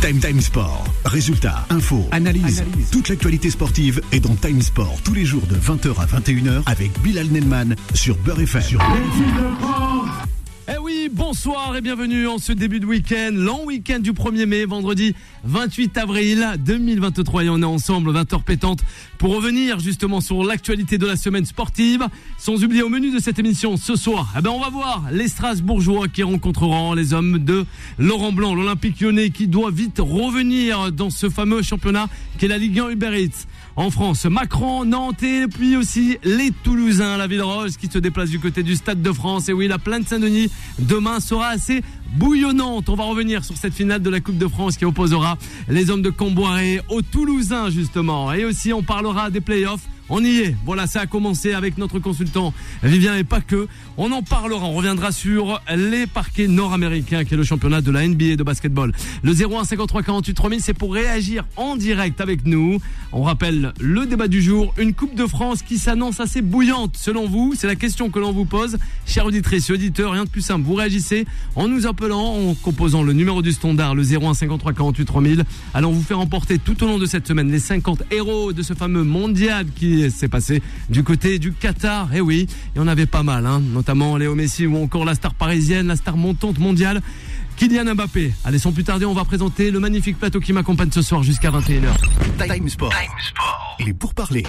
Time Time Sport. Résultats, infos, analyse. Toute l'actualité sportive est dans Time Sport tous les jours de 20h à 21h avec Bilal Nelman sur Beurre FM. Oui, bonsoir et bienvenue en ce début de week-end, long week-end du 1er mai, vendredi 28 avril 2023 et on est ensemble 20h pétante pour revenir justement sur l'actualité de la semaine sportive. Sans oublier au menu de cette émission ce soir, eh ben on va voir les Strasbourgeois qui rencontreront les hommes de Laurent Blanc, l'Olympique lyonnais qui doit vite revenir dans ce fameux championnat qu'est la Ligue 1 Uber Eats en France. Macron, Nantes et puis aussi les Toulousains, la Ville Rose qui se déplace du côté du Stade de France. Et oui, la plaine Saint-Denis demain sera assez bouillonnante. On va revenir sur cette finale de la Coupe de France qui opposera les hommes de Comboiré aux Toulousains justement. Et aussi on parlera des playoffs on y est. Voilà, ça a commencé avec notre consultant Vivien et pas que. On en parlera. On reviendra sur les parquets nord-américains qui est le championnat de la NBA de basketball. Le 01 53 48 3000, c'est pour réagir en direct avec nous. On rappelle le débat du jour. Une Coupe de France qui s'annonce assez bouillante selon vous. C'est la question que l'on vous pose. Chers auditrices et auditeurs, rien de plus simple. Vous réagissez en nous appelant, en composant le numéro du standard, le 01 53 48 3000. Allons vous faire emporter tout au long de cette semaine les 50 héros de ce fameux mondial qui s'est passé du côté du Qatar. Et eh oui, il y en avait pas mal, hein, notamment Léo Messi ou encore la star parisienne, la star montante mondiale. Kylian Mbappé. Allez, sans plus tarder, on va présenter le magnifique plateau qui m'accompagne ce soir jusqu'à 21h. Time Sport. Il est pour parler.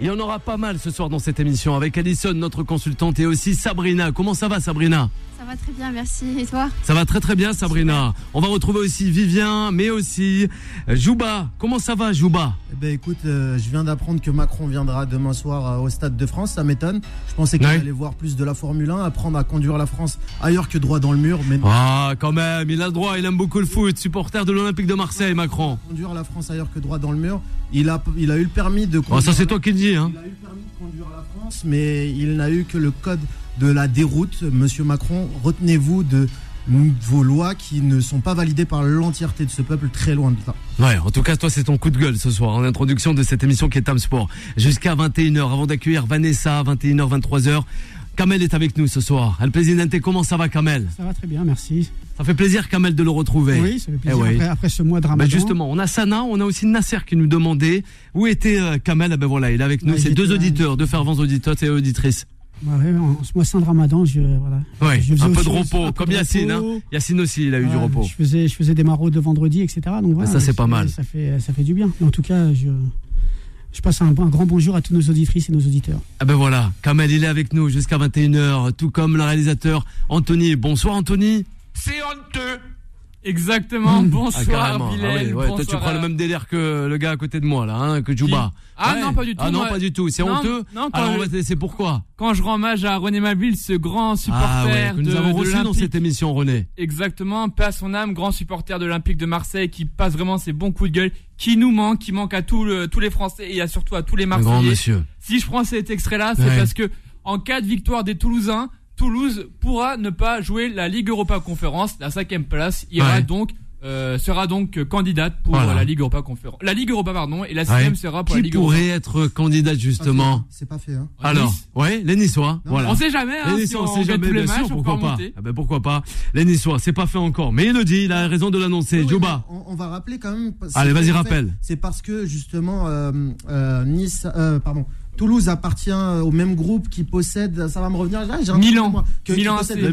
Il y en aura pas mal ce soir dans cette émission avec Alison, notre consultante, et aussi Sabrina. Comment ça va, Sabrina? Ça va très bien, merci. Et toi? Ça va très très bien, Sabrina. On va retrouver aussi Vivien, mais aussi euh, Jouba. Comment ça va, Jouba? Eh ben, écoute, euh, je viens d'apprendre que Macron viendra demain soir euh, au Stade de France. Ça m'étonne. Je pensais qu'il allait voir plus de la Formule 1, apprendre à conduire la France ailleurs que droit dans le mur. Mais Ah, quand même, il a le droit. Il aime beaucoup le foot. Supporter de l'Olympique de Marseille, Macron. Conduire la France ailleurs que droit dans le mur. Il a, il a eu le permis de conduire. Ça, c'est toi qui le dis. Hein. Il a eu le permis de conduire la France, mais il n'a eu que le code de la déroute. Monsieur Macron, retenez-vous de vos lois qui ne sont pas validées par l'entièreté de ce peuple, très loin de là. Ouais, en tout cas, toi, c'est ton coup de gueule ce soir, en introduction de cette émission qui est Tam Sport. Jusqu'à 21h, avant d'accueillir Vanessa, 21h, 23h. Kamel est avec nous ce soir. El Presidente, comment ça va, Kamel? Ça va très bien, merci. Ça fait plaisir, Kamel, de le retrouver. Oui, ça fait plaisir eh après, ce mois de Ramadan. Ben justement, on a Sana, on a aussi Nasser qui nous demandait où était euh, Kamel. Eh ben voilà, il est avec nous. c'est deux auditeurs, deux fervents auditeurs et auditrices. Ouais, en ce mois saint de Ramadan, je, voilà. Ouais, je un peu de repos, comme Yacine. Hein. Yacine aussi, il a eu du repos. Je faisais, je faisais des maraudes de vendredi, etc. Donc voilà, ça, c'est pas mal. Ça fait, ça fait du bien. En tout cas, je, je passe un, un, grand bonjour à tous nos auditrices et nos auditeurs. Ah ben voilà, Kamel, il est avec nous jusqu'à 21h, tout comme le réalisateur Anthony. Bonsoir Anthony. C'est honteux Exactement. Mmh. Bonsoir, ah, ah toi, tu prends le même délire que le gars à côté de moi, là, hein, que Juba. Ah non, pas du tout. Ah non, pas du tout. C'est honteux. Non, Alors, on va te laisser pourquoi Quand je rends hommage à René Mabille, ce grand supporter ah, ouais, que nous avons reçu dans cette émission, René. Exactement. Paix à son âme, grand supporter de l'Olympique de Marseille, qui passe vraiment ses bons coups de gueule, qui nous manque, qui manque à tous, tous les Français et à surtout à tous les Marseillais. grand monsieur. Si je prends cet extrait-là, c'est parce que en cas de victoire des Toulousains, Toulouse pourra ne pas jouer la Ligue Europa Conférence, la cinquième place ira donc euh, sera donc candidate pour la Ligue Europa Conférence. La Ligue Europa pardon et la sixième sera pour la Ligue Europa. Qui pourrait être candidate justement C'est pas fait. Hein. Alors, ouais, les Niçois. voilà. On sait jamais. Hein, les Niçois, on, sait jamais. Bien sûr, pourquoi pas ah ben pourquoi pas. Les Niçois, c'est pas fait encore, mais il le dit, il a raison de l'annoncer. Juba. On, va rappeler quand même. Allez, vas-y, rappelle. C'est parce que justement euh, euh, Nice, pardon. Toulouse appartient au même groupe qui possède, ça va me revenir là, Milan, Milan, c'est le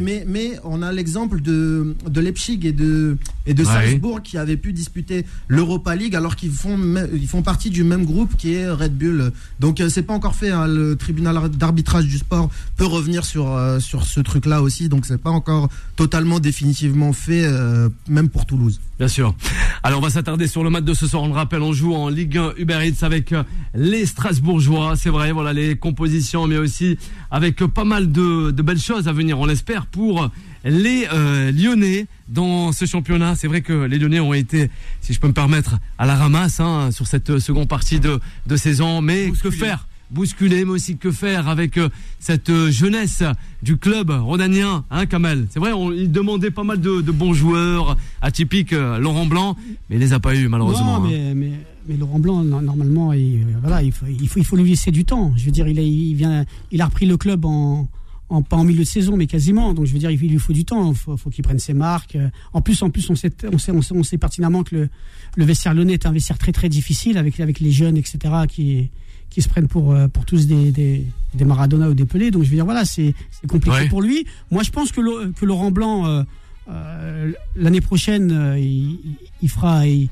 mais, mais on a l'exemple de, de Leipzig et de, et de Salzbourg qui avaient pu disputer l'Europa League alors qu'ils font, ils font partie du même groupe qui est Red Bull. Donc euh, c'est pas encore fait. Hein. Le tribunal d'arbitrage du sport peut revenir sur, euh, sur ce truc-là aussi. Donc c'est pas encore totalement définitivement fait, euh, même pour Toulouse. Bien sûr. Alors on va s'attarder sur le match de ce soir. On le rappelle, on joue en Ligue 1 Uber Eats avec les Strasbourgeois. C'est vrai, voilà les compositions, mais aussi avec pas mal de, de belles choses à venir. On l'espère pour les euh, Lyonnais dans ce championnat. C'est vrai que les Lyonnais ont été, si je peux me permettre, à la ramasse hein, sur cette seconde partie de, de saison. Mais que faire? Bousculer, mais aussi que faire avec euh, cette euh, jeunesse du club rodanien, hein, Kamel? C'est vrai, on, il demandait pas mal de, bons joueurs, atypiques, Laurent Blanc, mais il les a pas eu malheureusement. Non, hein. mais, mais, Laurent Blanc, normalement, il, voilà, il faut, il faut, il faut lui laisser du temps. Je veux dire, il, il vient, il a repris le club en en, pas en milieu de saison, mais quasiment. Donc je veux dire, il, lui faut du temps. Il faut, qu'il prenne ses marques. En plus, en plus, on sait, on sait, on sait, pertinemment que le, le vestiaire lyonnais est un vestiaire très très difficile avec avec les jeunes, etc. qui qui se prennent pour pour tous des, des, des Maradona ou des Pelé. Donc je veux dire, voilà, c'est compliqué pour lui. Moi, je pense que, que Laurent Blanc euh, l'année prochaine, euh, il, fera, il,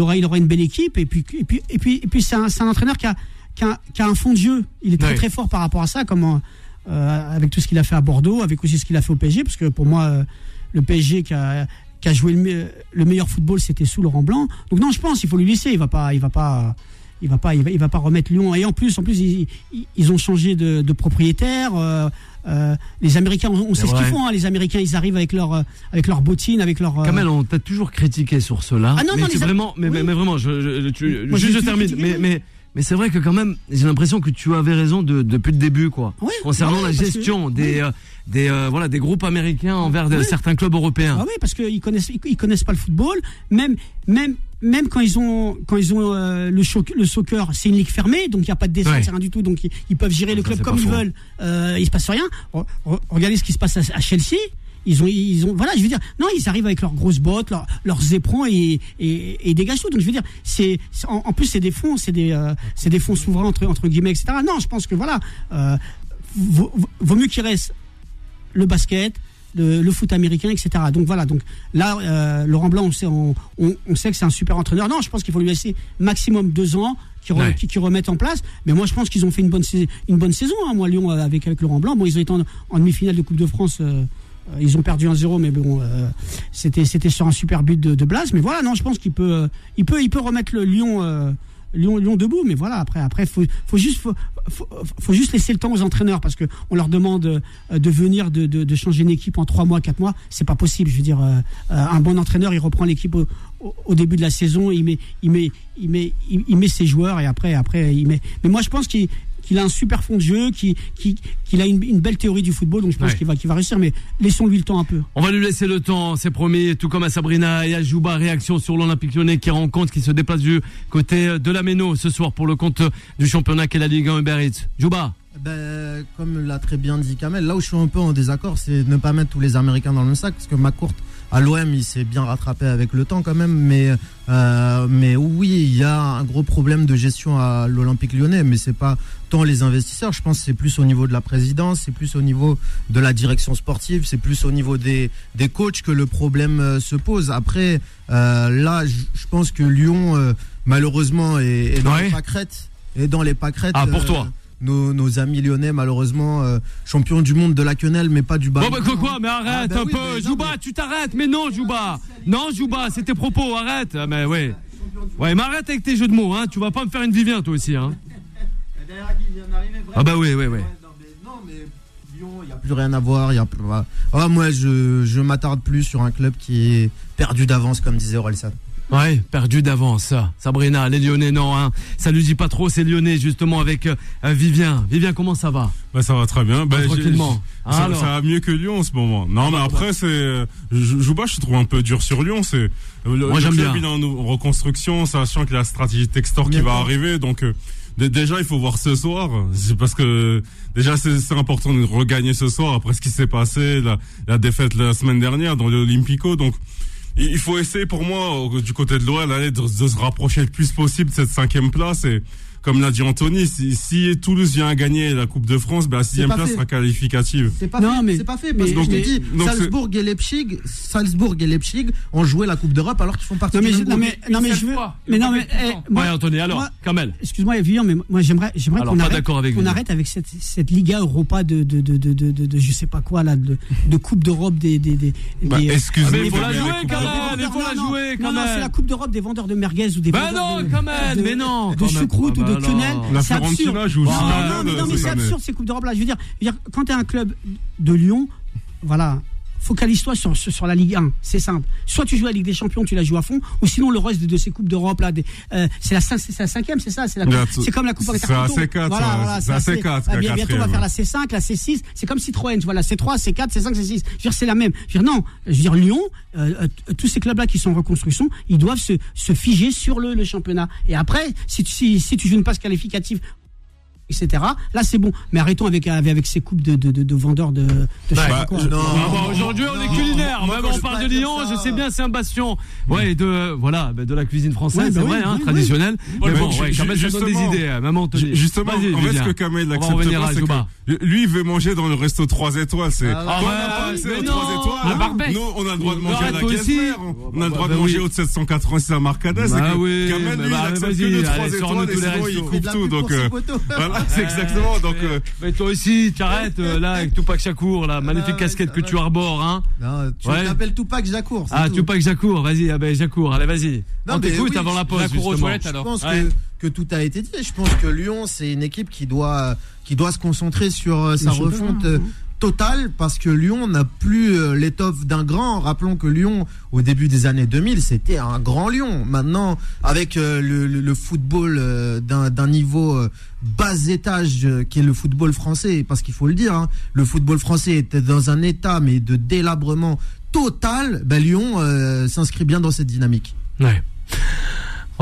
aura, il aura une belle équipe. Et puis, et puis, et puis, et puis c'est un, un, entraîneur qui a, qui a, qui, a, un fond de jeu. Il est très très fort par rapport à ça, comme euh, avec tout ce qu'il a fait à Bordeaux, avec aussi ce qu'il a fait au PSG, parce que pour moi, le PSG qui a, qui a joué le, le meilleur football, c'était sous Laurent Blanc. Donc non, je pense, il faut lui laisser. Il va pas, il va pas il va pas, il va, il va, pas remettre Lyon. Et en plus, en plus, ils, ils ont changé de, de propriétaire. Euh, euh, les Américains, on, sait ce qu'ils font. Hein. Les Américains, ils arrivent avec leur, euh, avec leur bottine, avec leur. Euh... Kamel, on t'a toujours critiqué sur cela. Ah non, mais non, vraiment, mais, mais, vraiment, je, je, je juste je termine. Mais, mais, mais c'est vrai que quand même, j'ai l'impression que tu avais raison de, depuis le début, quoi. concernant la gestion des, euh, des, euh, voilà, des groupes américains envers certains clubs européens. Ah oui, parce qu'ils connaissent, ils connaissent pas le football. Même, même, même quand ils ont, quand ils ont euh, le, le soccer, c'est une ligue fermée, donc il n'y a pas de dessin, rien du tout, donc ils, peuvent gérer le club comme ils veulent. Euh, il se passe rien. Regardez ce qui se passe à, Chelsea. Ils ont, ils ont, voilà, je veux dire, non, ils arrivent avec leurs grosses bottes, leurs éperons et, et, et dégagent tout. Donc je veux dire, c'est, en, plus c'est des fonds, c'est des, euh, c'est des fonds souverains entre, entre guillemets, etc. Non, je pense que voilà, euh, vaut, vaut mieux qu'il reste le basket, le, foot américain, etc. Donc voilà, donc là, euh, Laurent Blanc, on sait, on, sait que c'est un super entraîneur. Non, je pense qu'il faut lui laisser maximum deux ans qui, qui, remettent en place. Mais moi, je pense qu'ils ont fait une bonne, une bonne saison. Hein. Moi, Lyon, euh, avec, avec Laurent Blanc, bon, ils ont été en, demi-finale de Coupe de France. Euh, ils ont perdu 1-0, mais bon, c'était c'était sur un super but de, de Blas. Mais voilà, non, je pense qu'il peut, il peut, il peut remettre le Lyon Lyon, Lyon debout. Mais voilà, après, après, faut, faut juste, faut, faut, juste laisser le temps aux entraîneurs parce que on leur demande euh, de venir, de, de, changer une équipe en trois mois, quatre mois. C'est pas possible. Je veux dire, euh, euh, un bon entraîneur, il reprend l'équipe au, au, début de la saison, il met, il met, il met, il, met ses joueurs et après, après, il met. Mais moi, je pense qu'il qu'il a un super fond de jeu, qu'il qui, a une, belle théorie du football, donc je pense qu'il va, qu'il va réussir, mais laissons-lui le temps un peu. On va lui laisser le temps, c'est promis, tout comme à Sabrina et à Jouba, réaction sur l'Olympique lyonnais qui rencontre, qui se déplace du côté de la Méno ce soir pour le compte du championnat qu'est la Ligue 1 Uber Eats. Jouba ben, comme l'a très bien dit Kamel, là où je suis un peu en désaccord, c'est ne pas mettre tous les Américains dans le sac, parce que McCourt à l'OM, il s'est bien rattrapé avec le temps quand même, mais euh, mais oui, il y a un gros problème de gestion à l'Olympique Lyonnais, mais c'est pas tant les investisseurs. Je pense que c'est plus au niveau de la présidence, c'est plus au niveau de la direction sportive, c'est plus au niveau des des coachs que le problème euh, se pose. Après, euh, là, je pense que Lyon, malheureusement, est, dans les pâquerettes. Et dans les pâquerettes. Ah, pour toi nos, amis lyonnais, malheureusement, euh, champions du monde de la quenelle, mais pas du bas. Bon, bah, quoi, quoi, mais arrête ah, bah un peu. Jouba, tu t'arrêtes, mais non, Jouba. Non, Jouba, c'est tes propos, arrête. Ah, mais ouais. Ouais, mais arrête avec tes jeux de mots, hein. Tu vas pas me faire une Vivien, toi aussi, hein. Ah, bah oui, oui, oui. Non, mais Lyon, il n'y a plus rien à voir. Y a plus... Ah, moi, je, je m'attarde plus sur un club qui est perdu d'avance, comme disait Orelsan. Ouais, perdu d'avance. Sabrina, les Lyonnais, non, hein. Ça lui dit pas trop, c'est Lyonnais, justement, avec euh, Vivien. Vivien, comment ça va? Bah, ça va très bien. Bah, tranquillement. Ça, va mieux que Lyon en ce moment. Non, mais après, c'est, je, joue pas, je trouve un peu dur sur Lyon. C'est, Moi, j'aime bien. Il est en reconstruction, sachant qu'il y a la stratégie Textor qui va arriver, donc, euh, déjà il faut voir ce soir c'est parce que déjà c'est important de regagner ce soir après ce qui s'est passé la, la défaite la semaine dernière dans l'Olympico donc il faut essayer pour moi du côté de l'OL de, de, se rapprocher le plus possible de cette cinquième place et comme l'a dit Anthony, si, si, Toulouse vient à gagner la Coupe de France, ben la sixième place sera qualificative. C'est pas, non, fait, c'est pas fait parce que je te dis, Salzbourg et Leipzig, Salzbourg et Leipzig ont joué la Coupe d'Europe alors qu'ils font partie non, mais, du non, mais, non, mais je veux, mais non, mais, eh, moi, ouais, Anthony, alors, Kamel. Excuse-moi, Evian, mais moi, j'aimerais, j'aimerais qu'on arrête, qu'on arrête avec cette, cette Liga Europa de, de, de, de, de, de, je sais pas quoi, là, de, de Coupe d'Europe des, des, des, bah, Excuse-moi. Mais il faut la jouer, Kamel, il faut la jouer, Non, non, c'est la Coupe d'Europe des vendeurs de merguez ou des vendeurs. Bah non, Kamel, mais non. De choucroute ou de quenelle absurde. non, mais, non, mais c'est absurde ces Coupes d'Europe là. Je veux dire, quand tu es un club de Lyon, voilà, focalise-toi sur, sur la Ligue 1. C'est simple. Soit tu joues la Ligue des Champions, tu la joues à fond, ou sinon le reste de, ces Coupes d'Europe, là, euh, c'est la, la cinquième, c'est ça? C'est comme la Coupe C'est la C4. Voilà, voilà, c'est la C4. Ah, bientôt, on va faire la C5, la C6. C'est comme Citroën, tu vois, la C3, C4, C5, C6. Je veux dire, c'est la même. Je veux dire, non. Je veux dire, Lyon, euh, euh, tous ces clubs-là qui sont en reconstruction, ils doivent se, se figer sur le, le championnat. Et après, si tu, si, si tu joues une passe qualificative etc. Là, c'est bon. Mais arrêtons avec, avec, ces coupes de, de, de, vendeurs de, de bah, Aujourd'hui, on est culinaire. on parle de Lyon, je sais bien, c'est un bastion. Ouais, de, voilà, bah, de la cuisine française, c'est bah vrai, hein, traditionnelle. Mais bon, ouais, quand même, ça donne des idées, maman Justement, en fait, ce que Kamel accepte pas, c'est que lui, il veut manger dans le resto 3 étoiles. C'est, ah, on n'a pas 3 étoiles. Nous, on a le droit de manger à la Kessler. On a le droit de manger au 786 à Marcadès. Kamel, lui, il accepte que le 3 étoiles et sinon, il coupe tout. Donc, euh, voilà, c'est exactement. Donc, euh, mais toi aussi, tu arrêtes, euh, là, avec Tupac Shakur, la magnifique casquette que tu arbores, hein. Non, tu t'appelles Tupac Shakur. Ah, Tupac Shakur, vas-y, ah ben, Shakur, allez, vas-y. On t'écoute avant la pause, justement. Je pense que tout a été dit. Je pense que Lyon, c'est une équipe qui doit, qui doit se concentrer sur sa refonte total parce que Lyon n'a plus euh, l'étoffe d'un grand. Rappelons que Lyon, au début des années 2000, c'était un grand Lyon. Maintenant, avec euh, le, football euh, d'un niveau bas étage qui est le football français, parce qu'il faut le dire, hein, le football français était dans un état mais de délabrement total. Ben, Lyon s'inscrit bien dans cette dynamique.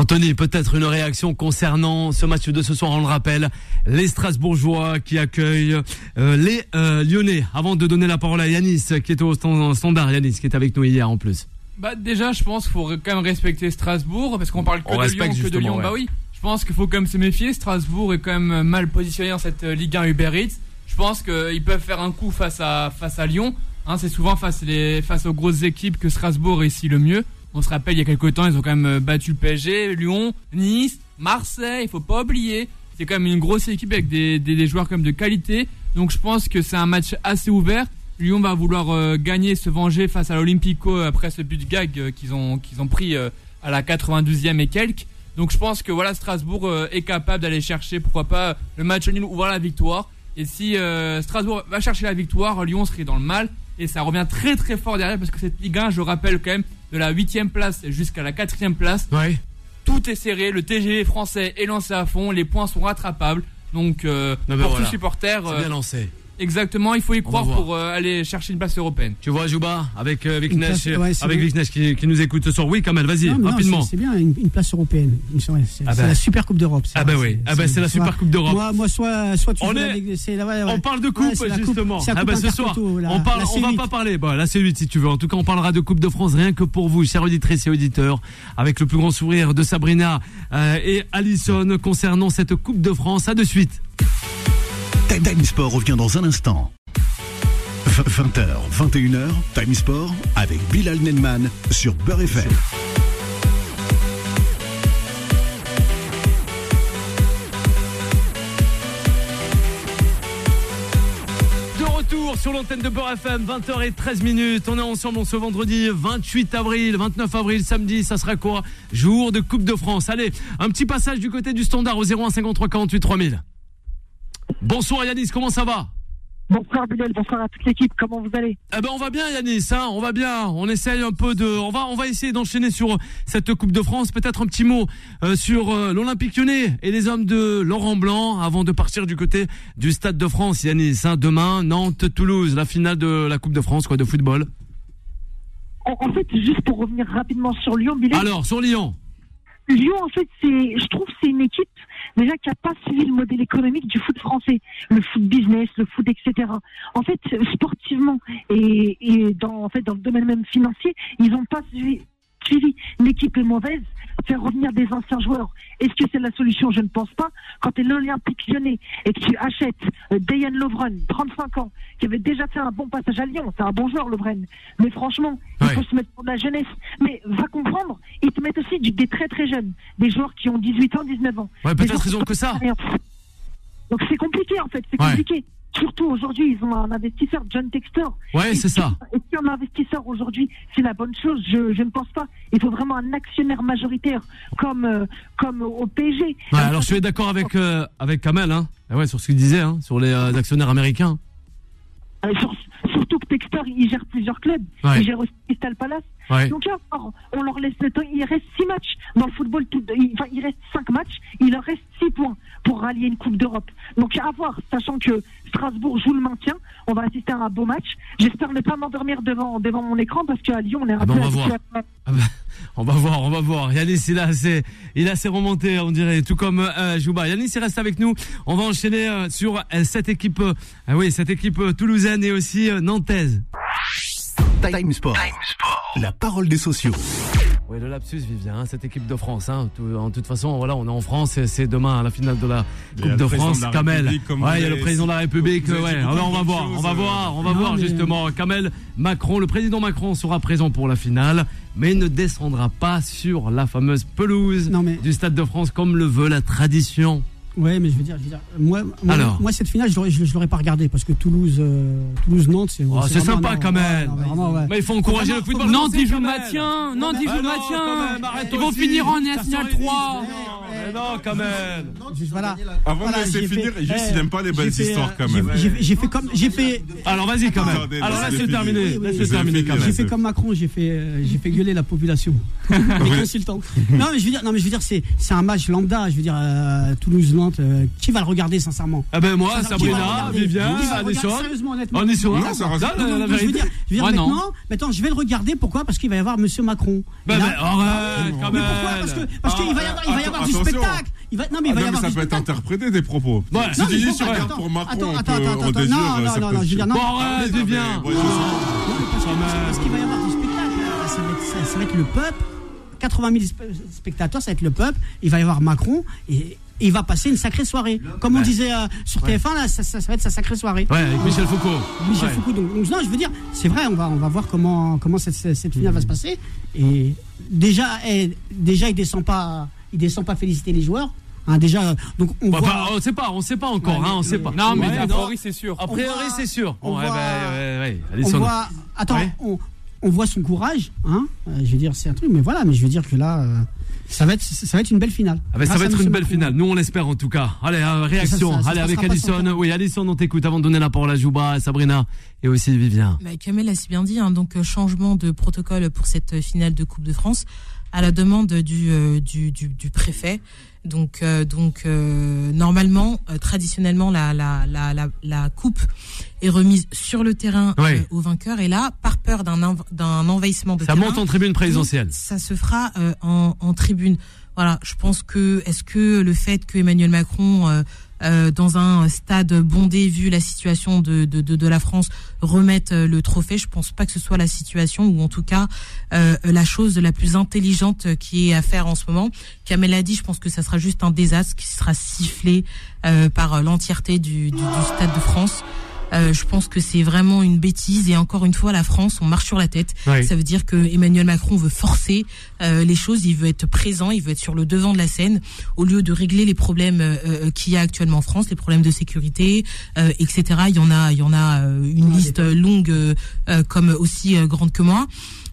Anthony, peut-être une réaction concernant ce match de ce soir, on le rappelle, les Strasbourgeois qui accueillent euh, les euh, Lyonnais. Avant de donner la parole à Yanis, qui est au standard, Yanis, qui est avec nous hier en plus. Bah déjà, je pense qu'il faut quand même respecter Strasbourg, parce qu'on parle que de Lyon, que de Lyon. Bah oui, je pense qu'il faut quand même se méfier. Strasbourg est quand même mal positionné dans cette euh, Ligue 1 Uber Eats. Je pense qu'ils peuvent faire un coup face à, face à Lyon. Hein, c'est souvent face, les, face aux grosses équipes que Strasbourg réussit le mieux. On se rappelle, il y a quelques temps, ils ont quand même euh, battu le PSG, Lyon, Nice, Marseille, il faut pas oublier. C'est quand même une grosse équipe avec des, joueurs comme de qualité. Donc je pense que c'est un match assez ouvert. Lyon va vouloir euh, gagner, se venger face à l'Olympico après ce but gag euh, qu'ils ont, qu'ils ont pris à la 92e et quelques. Donc je pense que voilà Strasbourg est capable d'aller chercher, pourquoi pas, le match nul ou voir la victoire. Et si Strasbourg va chercher la victoire, Lyon serait dans le mal. Et ça revient très très fort derrière parce que cette Ligue 1, je rappelle quand même, de la 8 place jusqu'à la 4 place. Tout est serré, le TGV français est lancé à fond, les points sont rattrapables. Donc, euh, pour tout supporter. Bien euh, lancé. Exactement, il faut y croire pour euh, aller chercher une place européenne. Tu vois, Jouba, avec euh, Viknesh, avec qui, qui, nous écoute ce soir. Oui, Kamel, vas-y, rapidement. C'est bien, une, place européenne. C'est ah bah. la Super Coupe d'Europe. Ah bah oui, ah bah c'est la Super Coupe d'Europe. Moi, moi, soit, soit tu on, on parle de coupe, justement. ah bah ce soir, on, parle, on va pas parler. Bon, là, c'est 8 si tu veux. En tout cas, on parlera de Coupe de France rien que pour vous, chers auditrices et auditeurs, avec le plus grand sourire de Sabrina euh, et Alison concernant cette Coupe de France. À de suite. Time Sport revient dans un instant. 20h, 21h, Time Sport avec Bilal Nenman sur Beurre FM. De retour sur l'antenne de Beurre FM, 20h13 minutes. On est ensemble ce vendredi 28 avril, 29 avril, samedi. Ça sera quoi? Jour de Coupe de France. Allez, un petit passage du côté du standard au 01 53 48 3000. Bonsoir Yanis, comment ça va Bonsoir Bilal, bonsoir à toute l'équipe, comment vous allez? Eh ben on va bien Yanis, hein, on va bien, on essaye un peu de on va on va essayer d'enchaîner sur cette Coupe de France, peut-être un petit mot euh, sur euh, l'Olympique Lyonnais et les hommes de Laurent Blanc avant de partir du côté du Stade de France Yanis, hein, demain Nantes Toulouse, la finale de la Coupe de France quoi de football. En, fait, juste pour revenir rapidement sur Lyon Bilal. Alors, sur Lyon. Lyon en fait, c'est je trouve c'est une équipe déjà qui n'a pas suivi le modèle économique du foot français, le foot business, le foot, etc. En fait, sportivement et, et dans, en fait, dans le domaine même financier, ils n'ont pas suivi, suivi. L'équipe est mauvaise, faire revenir des anciens joueurs. Est-ce que c'est la solution? Je ne pense pas. Quand tu es l'Olympique lyonnais et que tu achètes euh, Dayan Lovren, 35 ans, qui avait déjà fait un bon passage à Lyon, c'est un bon joueur Lovren. Mais franchement, il faut se mettre pour la jeunesse. Mais va comprendre, ils te mettent aussi des très très jeunes, des joueurs qui ont 18 ans, 19 ans. Ouais, peut-être ils ont que ça. Donc c'est compliqué en fait, c'est compliqué. Surtout aujourd'hui, ils ont un investisseur, John Textor. Ouais, c'est ça. Et si un investisseur aujourd'hui, c'est la bonne chose, je, je, ne pense pas. Il faut vraiment un actionnaire majoritaire comme, euh, comme au PSG. Ouais, alors je suis d'accord avec, euh, avec Kamel, hein. Ah ouais, sur ce qu'il disait, hein, sur les euh, actionnaires américains. surtout que Textor, il gère plusieurs clubs. Il gère aussi Crystal Palace. Donc là, on leur laisse le temps. Il reste six matchs dans le football. Tout, enfin, il reste cinq matchs. Il leur reste six points pour rallier une Coupe d'Europe. Donc à voir, sachant que Strasbourg joue le maintien, on va assister à un beau match. J'espère ne pas m'endormir devant, devant mon écran parce qu'à Lyon, on est ah peu. on va voir. Ah bah, On va voir, on va voir. Yanis, il a assez, il a assez remonté, on dirait, tout comme euh, Jouba. Yanis, il reste avec nous. On va enchaîner euh, sur euh, cette équipe, ah oui, cette équipe toulousaine et aussi nantaise. Time Sport. La parole des sociaux. Oui, le lapsus, Vivien, hein, cette équipe de France. Hein, en toute façon, voilà, on est en France, c'est demain la finale de la Coupe de France. Kamel, ouais, il y a le président de la République. Ouais, alors on va voir, on va voir, on va voir justement. Kamel Macron, le président Macron sera présent pour la finale, mais ne descendra pas sur la fameuse pelouse du Stade de France comme le veut la tradition. Ouais, mais je veux dire, moi, moi, moi, cette finale, je ne l'aurais pas regardé parce que Toulouse, euh, Toulouse Nantes, c'est. Oh, c'est sympa quand même. mais il faut encourager le football. Nantes, ils jouent maintien. Nantes, ils jouent maintien. Ils vont finir en National 3. non, quand même. Voilà. Avant de laisser finir, juste, il n'aime pas les belles histoires quand même. J'ai fait comme, j'ai fait. Alors vas-y quand même. Alors terminer quand même. J'ai fait comme Macron. J'ai fait, euh, j'ai fait gueuler la population, les consultants. Non, mais je veux dire, non, mais je veux dire, c'est, c'est un match lambda. Je veux dire, euh, Euh, qui va le regarder sincèrement Ah ben moi, Sabrina, Vivian, Adesso. Sérieusement, honnêtement. On est sur ça Je veux dire, je veux dire maintenant, maintenant, je vais le regarder. Pourquoi? Parce qu'il va y avoir Monsieur Macron. Ben, ben arrête, quand même. pourquoi? Parce que parce qu'il va y avoir, il va y avoir du spectacle. Il va, non mais il va y avoir. Ça peut être interprété des propos. Si tu dis sur regarde pour Macron, attends, attends, attends, non, non, non, non, je veux dire non. Arrête, Vivian. Parce qu'il va y avoir du spectacle. Ça va être le peuple. 80 000 spectateurs, ça va être le peuple. Il va y avoir Macron et il va passer une sacrée soirée. Comme on disait euh, sur TF1, là, ça, va être sa sacrée soirée. Ouais, avec Michel Foucault. Michel Foucault. Donc, non, je veux dire, c'est vrai, on va, on va voir comment, comment cette, cette finale va se passer. Et déjà, eh, déjà il descend pas, il descend pas féliciter les joueurs. Hein, déjà, donc on bah, voit... Bah, on sait pas, on sait pas encore, hein, on sait pas. Non, mais a priori c'est sûr. A priori c'est sûr. On, voit, on voit, attends, on, on, voit son courage, hein. Euh, je veux dire, c'est un truc, mais voilà, mais je veux dire que là. Euh, ça va être, ça va être une belle finale. Ah ben, ça va être une belle finale. Nous, on l'espère en tout cas. Allez, euh, réaction. Allez, avec Alison. Oui, Alison, on t'écoute avant de donner la parole à Jouba, Sabrina et aussi Vivien. Bah, Kamel a si bien dit, hein, donc euh, changement de protocole pour cette finale de Coupe de France à la demande du, euh, du, du, du préfet. Donc, euh, donc euh, normalement, euh, traditionnellement, la, la, la, la, coupe est remise sur le terrain au vainqueur. Et là, par peur d'un d'un envahissement de ça terrain, monte en tribune présidentielle. Ça se fera en, en tribune. Voilà, je pense que est-ce que le fait que Emmanuel Macron euh, dans un stade bondé vu la situation de, de, de, la France remettre euh, le trophée. Je pense pas que ce soit la situation ou en tout cas euh, la chose la plus intelligente qui est à faire en ce moment. Kamel a dit, je pense que ça sera juste un désastre qui sera sifflé par l'entièreté du, du, du stade de France. Euh, je pense que c'est vraiment une bêtise et encore une fois la France on marche sur la tête. Ça veut dire que Emmanuel Macron veut forcer euh, les choses, il veut être présent, il veut être sur le devant de la scène au lieu de régler les problèmes euh, qu'il y a actuellement en France, les problèmes de sécurité, etc. Il y en a, il y en a une liste longue comme aussi grande que moi.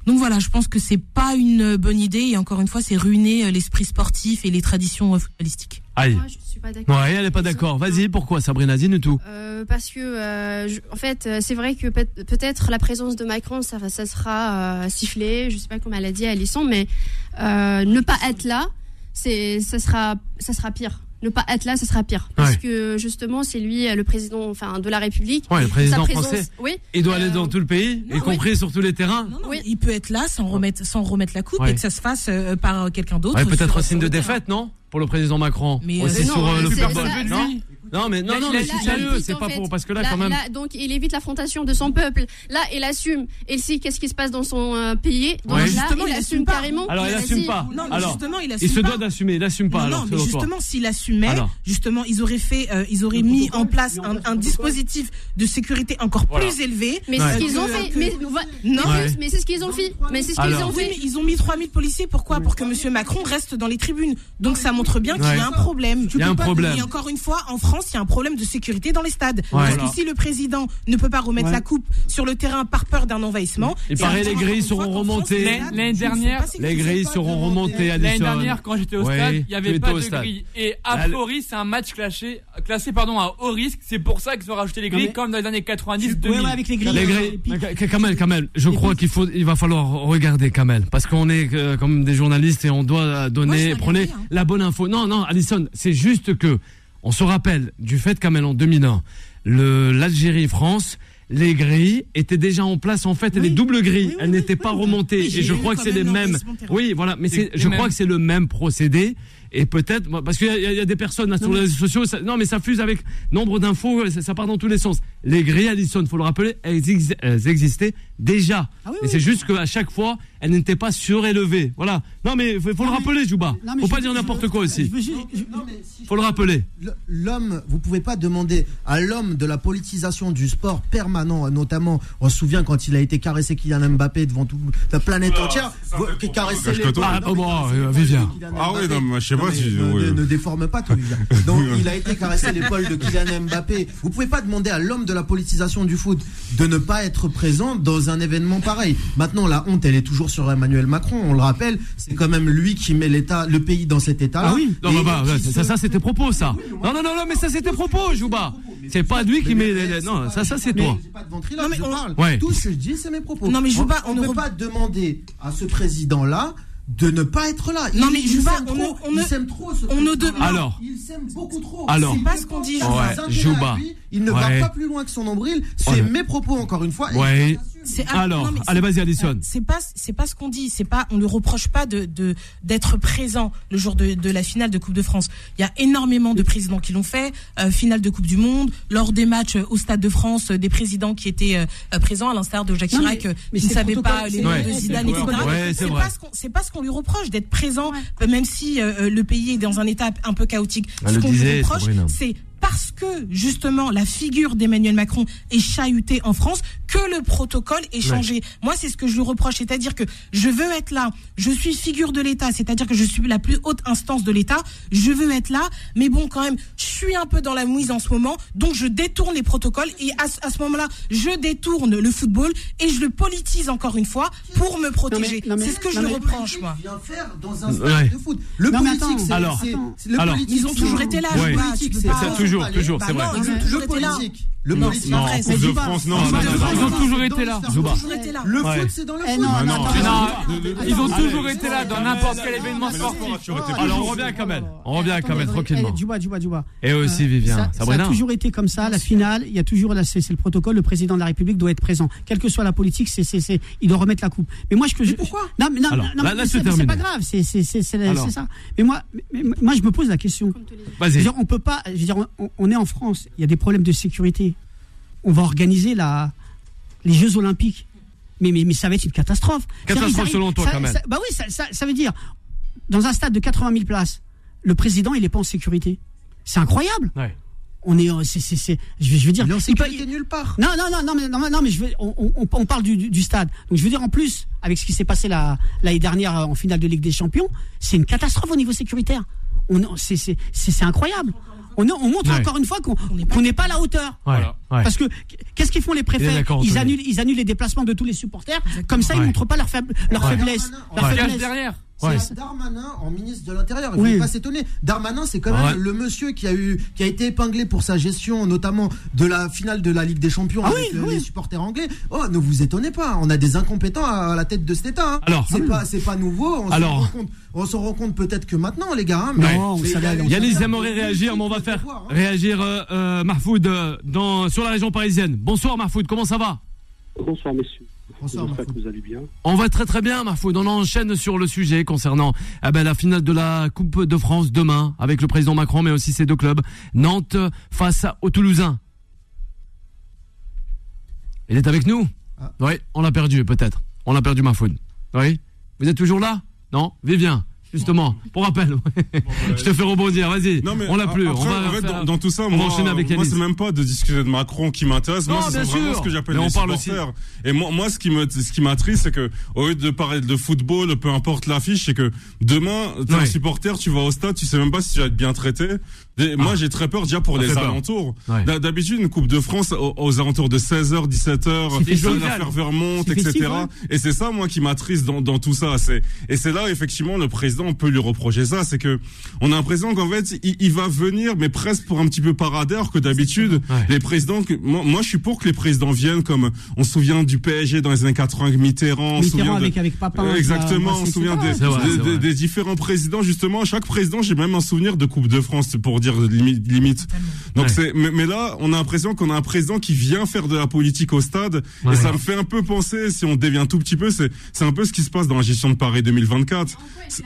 Donc voilà, je pense que c'est pas une bonne idée et encore une fois, c'est ruiner l'esprit sportif et les traditions footballistiques. Aïe. Moi, je suis pas d'accord. Ouais, elle est pas d'accord. Vas-y, pourquoi Sabrina, dis tout. Euh, parce que, euh, en fait, euh, c'est vrai que peut-être la présence de Macron, ça, ça sera euh, sifflé. Je sais pas comment elle a dit à Alisson, mais ne pas être là, ça sera, ça sera pire ne pas être là, ça sera pire. Parce que justement, c'est lui le président enfin, de la République. Ouais, le président français. Oui. Il doit aller dans tout le pays, y compris sur tous les terrains. oui. Il peut être là sans remettre, sans remettre la coupe et que ça se fasse par quelqu'un d'autre. Peut-être un signe de défaite, non? Pour le président Macron. Mais aussi sur le Super Bowl, non mais non, non, mais c'est sérieux, c'est pas pour parce que là, quand même. donc, il évite l'affrontation de son peuple. Là, il assume. Et si, qu'est-ce qui se passe dans son euh, pays? Donc là, justement, il, assume carrément. Alors, il assume pas. Non, mais justement, il assume Il se doit d'assumer. Il assume pas. Non, mais justement, s'il assumait, justement, ils auraient fait, euh, ils auraient mis en place un dispositif de sécurité encore plus élevé. Mais c'est ce qu'ils ont fait. Mais non, mais c'est ce qu'ils ont fait. Mais c'est ce qu'ils ont fait. Ils ont mis 3000 policiers. Pourquoi? Pour que Monsieur Macron reste dans les tribunes. Donc, ça montre bien qu'il y a un problème. Il y a un problème. Et encore une fois, en France, il y a un problème de sécurité dans les stades. Parce que si le président ne peut pas remettre la coupe sur le terrain par peur d'un envahissement. Il paraît les grilles seront remontées. L'année dernière, les grilles seront remontées. L'année dernière, quand j'étais au stade, il n'y avait pas de grilles. Et a priori, c'est un match classé, classé pardon, à haut risque. C'est pour ça qu'ils ont rajouté les grilles, comme dans les années 90, 2000. avec les grilles. Les grilles. Kamel, Kamel, je crois qu'il faut, il va falloir regarder Kamel, parce qu'on est euh, comme des journalistes et on doit donner, prenez hein. la bonne info. Non, non, Alison, c'est juste que on se rappelle du fait qu'en en 2001, l'Algérie-France les grilles étaient déjà en place en fait, et les doubles grilles, elles n'étaient pas remontées. et je crois que c'est les mêmes. Oui, voilà, mais je crois que c'est le même procédé. Et peut-être, parce qu'il y, a des personnes sur les réseaux sociaux, non mais ça fuse avec nombre d'infos, ça, part dans tous les sens. Les grilles Allison, faut le rappeler, elles, existaient déjà. Ah et c'est juste qu'à chaque fois, elles n'étaient pas surélevées. Voilà. Non mais il faut, le rappeler, Jouba. Faut pas dire n'importe quoi aussi. faut le rappeler. L'homme, vous pouvez pas demander à l'homme de la politisation du sport permanent, notamment, on se souvient quand il a été caressé Kylian Mbappé devant toute la planète ah, entière, caresser les... Ah, oh, bon, Vivien. Ah oui, non, je sais pas si... Ne, déforme pas tout, Vivien. Donc, il a été caressé l'épaule de Kylian Mbappé. Vous pouvez pas demander à l'homme de la politisation du foot de ne pas être présent dans un événement pareil. Maintenant, la honte, elle est toujours sur Emmanuel Macron. On le rappelle, c'est quand même lui qui met l'État, le pays dans cet état-là. Ah oui. Non, bah, bah, ça, ça c'était propos, ça. Non, non, non, non, mais ça c'était propos, Jouba. C'est pas lui qui met. Les... Non, ça, ça c'est toi. Pas de non, mais on... Tout ce que je dis, c'est mes propos. Non, mais je on ne peut pas demander à ce président-là de ne pas être là. Non mais pas, on, il s'aime trop ce on ne Alors, il s'aime beaucoup trop. Alors, c'est pas ce qu'on dit. Jouba. Il ne va pas plus loin que son nombril. C'est mes propos encore une fois. Ouais. Alors, allez, vas-y, Alison. C'est pas, c'est pas ce qu'on dit. C'est pas, on ne reproche pas de, d'être présent le jour de, de, la finale de Coupe de France. Il y a énormément de présidents qui l'ont fait. Euh, finale de Coupe du Monde, lors des matchs au Stade de France, des présidents qui étaient euh, présents, à l'instar de Jacques Chirac, mais, qui ne savaient pas les noms de Zidane, etc. c'est pas ce qu'on, c'est pas ce qu'on lui reproche d'être présent, même si euh, le pays est dans un état un peu chaotique. ce qu'on lui reproche, c'est parce que justement la figure d'Emmanuel Macron est chahutée en France que le protocole est changé. Moi, c'est ce que je lui reproche, c'est-à-dire que je veux être là, je suis figure de l'État, c'est-à-dire que je suis la plus haute instance de l'État, je veux être là, mais bon, quand même, je suis un peu dans la mouise en ce moment, donc je détourne les protocoles et à, ce moment-là, je détourne le football et je le politise encore une fois pour me protéger. C'est ce que je lui reproche, moi. faire dans un stade de foot. Le politique, c'est alors, ils ont toujours été là. C'est toujours, toujours, c'est vrai. Ils ont toujours été là. Le politique. Non, Coupe de France, non. Ils ont toujours été là. Le foot, c'est dans le foot. Ils ont toujours été là dans n'importe quel événement sportif. Alors, on revient quand même. On revient quand même tranquillement. Duba, Duba, Duba. Et aussi, Vivien. Ça a toujours été comme ça. La finale, il y a toujours, c'est le protocole. Le président de la République doit être présent. Quelle que soit la politique, c'est, c'est, il doit remettre la coupe. Mais moi, je. Pourquoi? Non, mais non, c'est pas grave. C'est, c'est, c'est ça. Mais moi, moi, je me pose la question. Vas-y. On peut pas. Je veux dire, on est en France. Il y a des problèmes de sécurité on va organiser la, les Jeux Olympiques. Mais, mais, mais ça va être une catastrophe. Catastrophe selon toi, quand même. bah oui, ça, veut dire, dans un stade de 80 000 places, le président, il n'est pas en sécurité. C'est incroyable. On est, c'est, c'est, je, veux, dire, il est en sécurité nulle part. Non, non, non, non, mais, non, mais je veux, on, on, parle du, du, stade. Donc je veux dire, en plus, avec ce qui s'est passé l'année dernière en finale de Ligue des Champions, c'est une catastrophe au niveau sécuritaire. On, c'est, c'est, c'est incroyable on, montre encore une fois qu'on n'est pas à la hauteur. Parce que qu'est-ce qu'ils font les préfets? Ils annulent, ils annulent les déplacements de tous les supporters. Comme ça, ils montrent pas leur, leur faiblesse. Leur faiblesse. derrière. C'est Darmanin en ministre de l'Intérieur. Il ne faut pas s'étonner. Darmanin, c'est quand même le monsieur qui a eu, qui a été épinglé pour sa gestion, notamment de la finale de la Ligue des Champions ah avec euh, les supporters anglais. Oh, ne vous étonnez pas. On a des incompétents à la tête de cet État. Hein. Alors, c'est pas, c'est pas nouveau. On Alors, se rend compte, on se rend compte peut-être que maintenant, les gars. Hein, mais, non, Yannis aimerait réagir, mais on va faire hein. réagir euh, euh, Mahfoud dans, sur la région parisienne. Bonsoir Mahfoud, comment ça va? Bonsoir messieurs. Bonsoir, vous allez bien. On va très très bien, Marfoud. On enchaîne sur le sujet concernant eh ben, la finale de la Coupe de France demain avec le président Macron, mais aussi ses deux clubs. Nantes face aux Toulousains. Il est avec nous ah. Oui, on l'a perdu peut-être. On l'a perdu, Marfoud. Oui Vous êtes toujours là? Non? Vivien? Justement, pour rappel, je te fais rebondir, vas-y. on l'a plus. Après, on va dans, tout ça, moi, moi c'est même pas de discuter de Macron qui m'intéresse. Moi, c'est vraiment ce que j'appelle les supporters. Et moi, moi, ce qui me, ce qui m'attriste, c'est que au lieu de parler de football, peu importe l'affiche, c'est que demain, t'es un supporter, tu vas au stade, tu sais même pas si tu vas être bien traité. Moi, ah. j'ai très peur déjà pour les alentours. D'habitude, une Coupe de France aux, alentours de 16h, 17h, la ferveur monte, etc. Et c'est ça, moi, qui m'attriste dans, dans tout ça. Et c'est là, effectivement, le président président, on peut lui reprocher ça, c'est que on a l'impression qu'en fait, il, va venir, mais presque pour un petit peu paradeur que d'habitude. Les présidents, que, moi, moi, je suis pour que les présidents viennent comme on se souvient du PSG dans les années 80, Mitterrand, Mitterrand avec, avec Papin, exactement, on se souvient des, des, différents présidents justement. Chaque président, j'ai même un souvenir de Coupe de France pour dire limite. limite. Donc c'est, mais, là, on a l'impression qu'on a un président qui vient faire de la politique au stade, et ça me fait un peu penser, si on dévient un tout petit peu, c'est c'est un peu ce qui se passe dans la gestion de Paris 2024. En fait,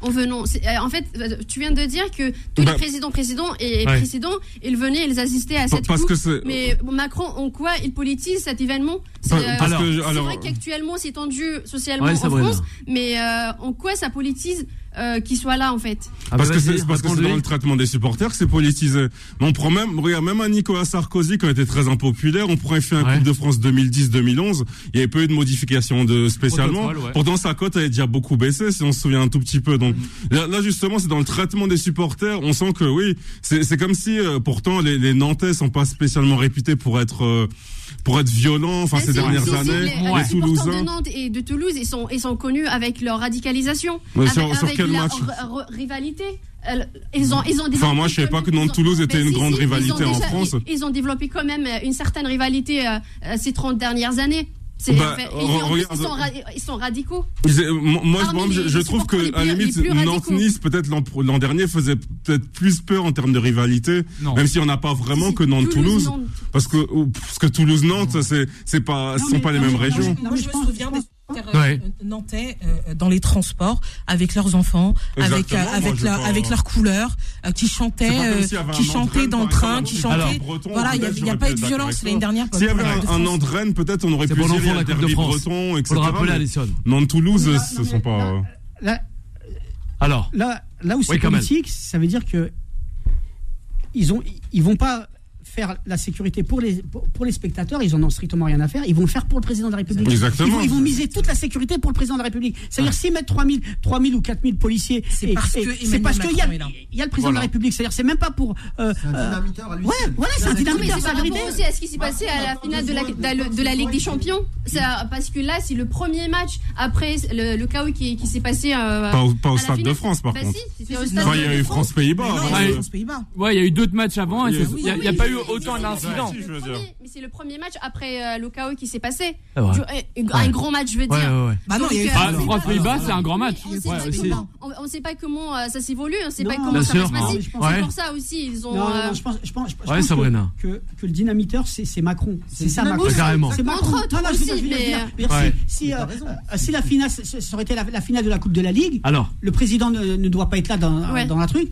en venant, euh, en fait, euh, tu viens de dire que tous les bah, présidents, présidents et présidents, ils venaient, ils assistaient à cette parce coupe. Que mais Macron, en quoi il politise cet événement? C'est euh, vrai qu'actuellement c'est tendu socialement en France, mais en quoi ça politise euh, qui soit là en fait. Ah, parce, que c'est, parce que c'est dans le traitement des supporters que c'est politisé. Mais on prend même, regarde, même à Nicolas Sarkozy quand il était très impopulaire, on pourrait faire un Coupe de France 2010-2011, il y avait peu eu de modifications de spécialement. Pourtant sa cote avait déjà beaucoup baissé si on se souvient un tout petit peu. Donc là, justement c'est dans le traitement des supporters, on sent que oui, c'est, c'est comme si euh, pourtant les, les Nantais sont pas spécialement réputés pour être euh, pour être violents, enfin ces dernières années. Les, les Toulousains de Nantes et de Toulouse, ils sont ils sont connus avec leur radicalisation, avec, sur, quel match rivalité. Ils ont, ils ont enfin, moi, je savais pas que Nantes-Toulouse était une grande rivalité en France. Ils, ont développé quand même une certaine rivalité euh, euh ces 30 dernières années. Bah, ils, sont radicaux. Moi, je, trouve que, à la limite, Nantes-Nice, peut-être l'an dernier, faisait peut-être plus peur en termes de rivalité. Même si on n'a pas vraiment que Nantes-Toulouse. Parce que, parce que Toulouse-Nantes, c'est pas, ce sont pas les mêmes régions. je me souviens euh, nantais euh, dans les transports avec leurs enfants, avec euh, avec leur avec leurs couleurs, qui chantaient qui chantaient dans le train, qui chantaient. Voilà, il n'y a, pas eu de violence l'année dernière. S'il y avait un, an de Rennes, peut-être on aurait pu dire la derby breton, etc. Non, Toulouse, ce sont pas. Alors là, là où c'est politique, ça veut dire que ils ont, ils vont pas faire la sécurité pour les, pour, les spectateurs, ils en ont strictement rien à faire. Ils vont le faire pour le président de la République. Exactement. Ils vont, miser toute la sécurité pour le président de la République. C'est-à-dire, s'ils mettent 3000, 3000 ou 4000 policiers, c'est parce qu'il y, a, y a le président de la République. C'est-à-dire, c'est même pas pour. Euh, c'est un euh, dynamiteur à lui. Ouais, voilà, c'est un dynamiteur. C'est rapport aussi à ce qui s'est passé à la finale de la, de la Ligue des Champions. Parce que là, c'est le premier match après le, chaos qui, qui s'est passé. Euh, pas, au Stade de France, par bah contre. il y a eu France-Pays-Bas. Ouais, il y a eu d'autres matchs avant. Il n'y a pas eu autant d'incidents. Mais c'est le premier match après euh, le chaos qui s'est passé. Un grand match, je veux dire. Bah non, il y a eu France-Pays-Bas, c'est un grand match. On ne sait pas comment euh, ça s'évolue, on ne sait pas comment ça va se passer. C'est pour ça aussi, ils ont. Euh, je pense que le dynamiteur, c'est Macron. C'est ça, Macron. Carrément. C'est Macron. Si la finale, ça aurait été la finale de la Coupe de la Ligue, le président ne doit pas être là dans la truc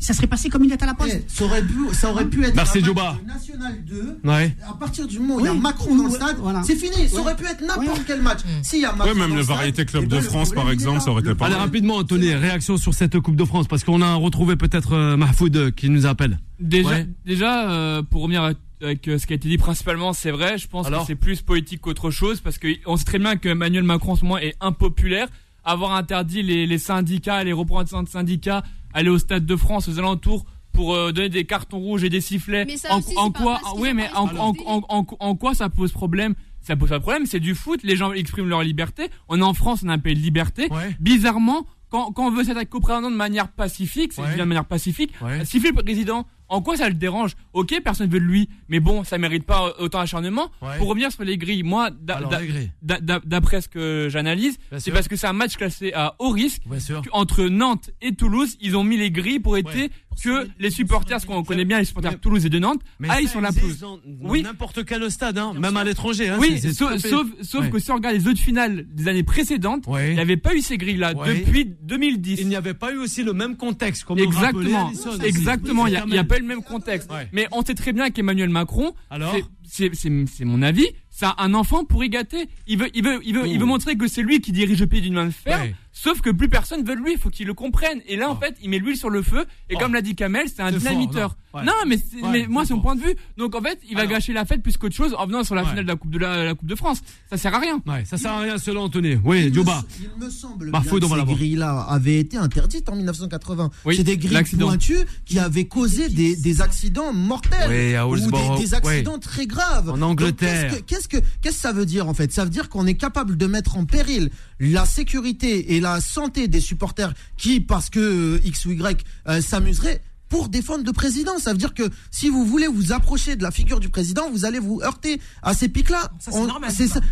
ça serait passé comme une lettre à la poste. Eh, ça, aurait pu, ça aurait pu être Merci Djouba. National 2. Ouais. À partir du moment où il y a Macron dans le stade, c'est fini. Ça aurait pu être n'importe quel match. Mm. S'il y a Macron. Ouais, même le Variété Club de France, par exemple, ça aurait été pas Allez, rapidement, Anthony, réaction sur cette Coupe de France, parce qu'on a retrouvé peut-être euh, Mahfoud euh, qui nous appelle. Déjà, déjà euh, pour revenir avec ce qui a été dit principalement, c'est vrai, je pense que c'est plus politique qu'autre chose, parce qu'on sait très bien que Emmanuel Macron en ce moment est impopulaire. Avoir interdit les, les syndicats, les représentants de syndicats aller au Stade de France, aux alentours, pour euh, donner des cartons rouges et des sifflets. en, quoi, oui, mais en, quoi ça pose problème? Ça pose pas problème. C'est du foot. Les gens expriment leur liberté. On est en France, on a un pays de liberté. Bizarrement, quand, quand on veut s'attaquer au président de manière pacifique, c'est de manière pacifique, siffler le président en quoi ça le dérange Ok, personne veut de lui, mais bon, ça mérite pas autant acharnement. Pour revenir sur les grilles, moi, d'après ce que j'analyse, c'est parce que c'est un match classé à haut risque. Entre Nantes et Toulouse, ils ont mis les grilles pour éviter que les supporters, parce qu'on connaît bien les supporters de Toulouse et de Nantes, aillent sur la pelouse. Oui, n'importe quel stade, hein, même à l'étranger. Hein, oui, sauf, sauf, que si on regarde les autres finales des années précédentes, il n'y avait pas eu ces grilles-là depuis 2010. Il n'y avait pas eu aussi le même contexte. Comme exactement, exactement. Il n'y a, pas eu le même contexte. Mais on sait très bien qu'Emmanuel Macron, c'est mon avis, ça un enfant pour y gâter. Il veut, il veut, il veut, il veut montrer que c'est lui qui dirige le pays d'une main de fer. Sauf que plus personne veut lui, il faut qu'il le comprenne. Et là, en oh. fait, il met l'huile sur le feu. Et comme oh. l'a dit Kamel, c'est un dynamiteur. non. mais, mais moi, c'est mon point de vue. Donc, en fait, il va gâcher la fête plus qu'autre chose en venant sur la finale de la Coupe de la, Coupe de France. Ça sert à rien. Ouais, ça sert à rien selon Anthony. Oui, Djouba. Il me semble que ces grilles-là avaient été interdites en 1980. c'est des grilles pointues qui avaient causé des, des accidents mortels ou des, accidents très graves. En Angleterre. Qu'est-ce que, qu'est-ce que, qu'est-ce que ça veut dire en fait? Ça veut dire qu'on est capable de mettre en péril la sécurité et la la santé des supporters qui, parce que X ou Y, s'amuseraient pour défendre le président. Ça veut dire que si vous voulez vous approcher de la figure du président, vous allez vous heurter à ces pics-là. Ça, c'est normal.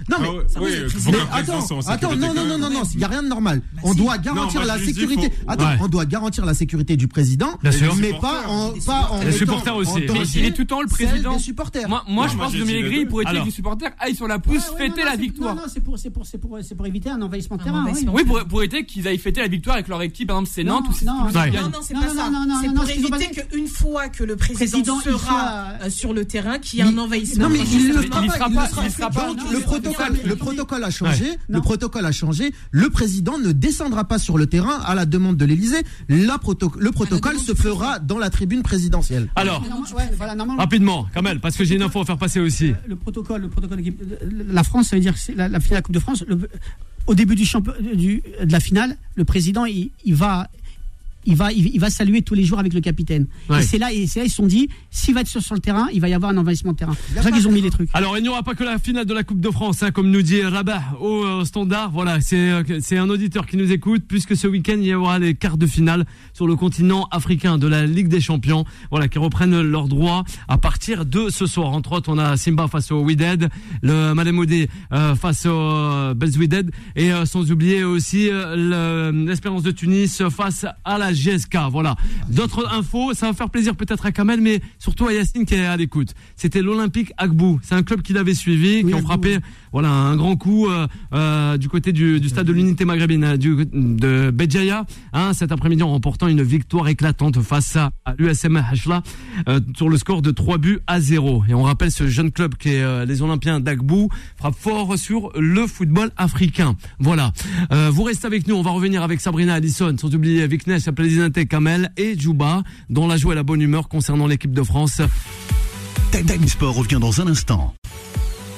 Non, mais, ah oui, mais attends, attends, non, non, non, non, non, il n'y a rien de normal. Bah, on doit garantir la sécurité. Attends, on doit garantir la sécurité du président, mais pas en, pas en les supporters aussi. Mais il est tout le temps le président. Des supporters. Moi, moi je pense que Mélegri pourrait dire que les supporters aillent sur la pousse fêter la victoire. Non, non, c'est pour, c'est pour, c'est pour, c'est pour éviter un envahissement de terrain. Oui, pour éviter qu'ils aillent fêter la victoire avec leur équipe. Par exemple, c'est Nantes ou c'est Non, non, c'est pas ça. C'est pour éviter qu'une fois que le président, sera euh, sur le terrain, qu'il y a un envahissement. Non, mais il ne sera pas. Le protocole, le protocole a changé. Le protocole a changé. Le président ne descendra pas sur le terrain à la demande de l'Élysée. Le protocole se fera dans la tribune présidentielle. Alors, rapidement, Kamel, parce que j'ai une info à faire passer aussi. Le protocole, le protocole, la France, ça veut dire que la, la finale de la Coupe de France. au début du, du, de la finale, le président, il, il va il va, il, va saluer tous les jours avec le capitaine. Et c'est là, et c'est là ils se sont dit, s'il va être sur, le terrain, il va y avoir un envahissement de terrain. C'est pour ça qu'ils ont mis les trucs. Alors, il n'y aura pas que la finale de la Coupe de France, hein, comme nous dit Rabat au euh, standard. Voilà, c'est euh, c'est un auditeur qui nous écoute, puisque ce week-end il y aura les quarts de finale sur le continent africain de la Ligue des Champions. Voilà, qui reprennent leurs droits à partir de ce soir. Entre autres, on a Simba face au Wydad, le Malemodé euh, face au euh, et sans oublier aussi l'Espérance de Tunis face à la GSK. Voilà. D'autres infos, ça va faire plaisir peut-être à Kamel, mais surtout à Yacine qui est à l'écoute. C'était l'Olympique Agbou. C'est un club qu'il avait suivi, qui ont frappé voilà un grand coup euh, euh, du côté du, stade de l'unité maghrébine du, de Béjaïa hein, cet après-midi en remportant une victoire éclatante face à, l'USM Hachla euh, sur le score de 3 buts à 0. Et on rappelle ce jeune club qui est les Olympiens d'Agbou frappe fort sur le football africain. Voilà. vous restez avec nous, on va revenir avec Sabrina Allison, sans oublier Viknesh, Président Kamel et Djouba, dont la joie et la bonne humeur concernant l'équipe de France. Time Sport revient dans un instant.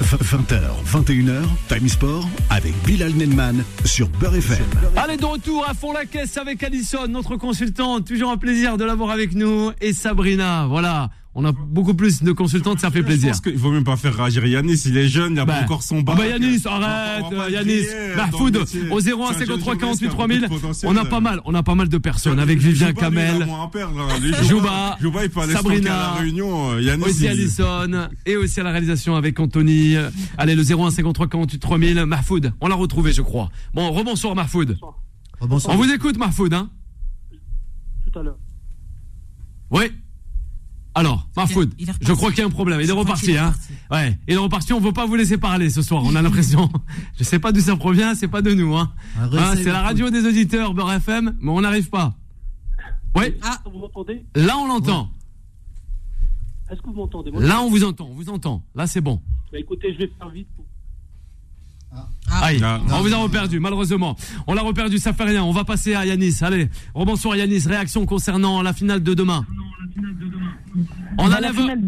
20h, 21h, Time Sport avec Bilal Nenman sur Beurre FM. Allez, de retour à fond la caisse avec Addison, notre consultante. Toujours un plaisir de l'avoir avec nous. Et Sabrina, voilà. On a beaucoup plus de consultantes, ça fait plaisir. Je pense qu'il faut même pas faire réagir Yanis, il est jeune, il a pas bah, encore son bac. Oh bah Yanis, arrête, Yanis. Mahfoud, au 01 53 48 3000, on a pas mal, on a pas mal de personnes avec Vivien Kamel, Jouba, Sabrina, à la réunion, euh, Yanis. Aussi Alison, et aussi à la réalisation avec Anthony. Allez, le 01 53 48 3000, Mahfoud, on l'a retrouvé, je crois. Bon, rebonsoir Mahfoud. On vous écoute Mahfoud, hein. Tout à l'heure. Oui. Alors, Mahfoud, je crois qu'il y a un problème. Il est reparti, hein. Ouais, il est reparti. On veut pas vous laisser parler ce soir. On a l'impression. je sais pas d'où ça provient. C'est pas de nous, hein. hein c'est la radio des auditeurs Beurre FM, mais on n'arrive pas. Oui. Ah, vous m'entendez? Là, on l'entend. Est-ce que vous m'entendez? Là, on vous entend. On vous entend. Là, c'est bon. Bah, écoutez, je vais faire vite. Ah. Aïe, ah. on vous a reperdu, malheureusement. On l'a reperdu, ça fait rien. On va passer à Yanis. Allez, rebonsoir Yanis. Réaction concernant la finale de demain. On a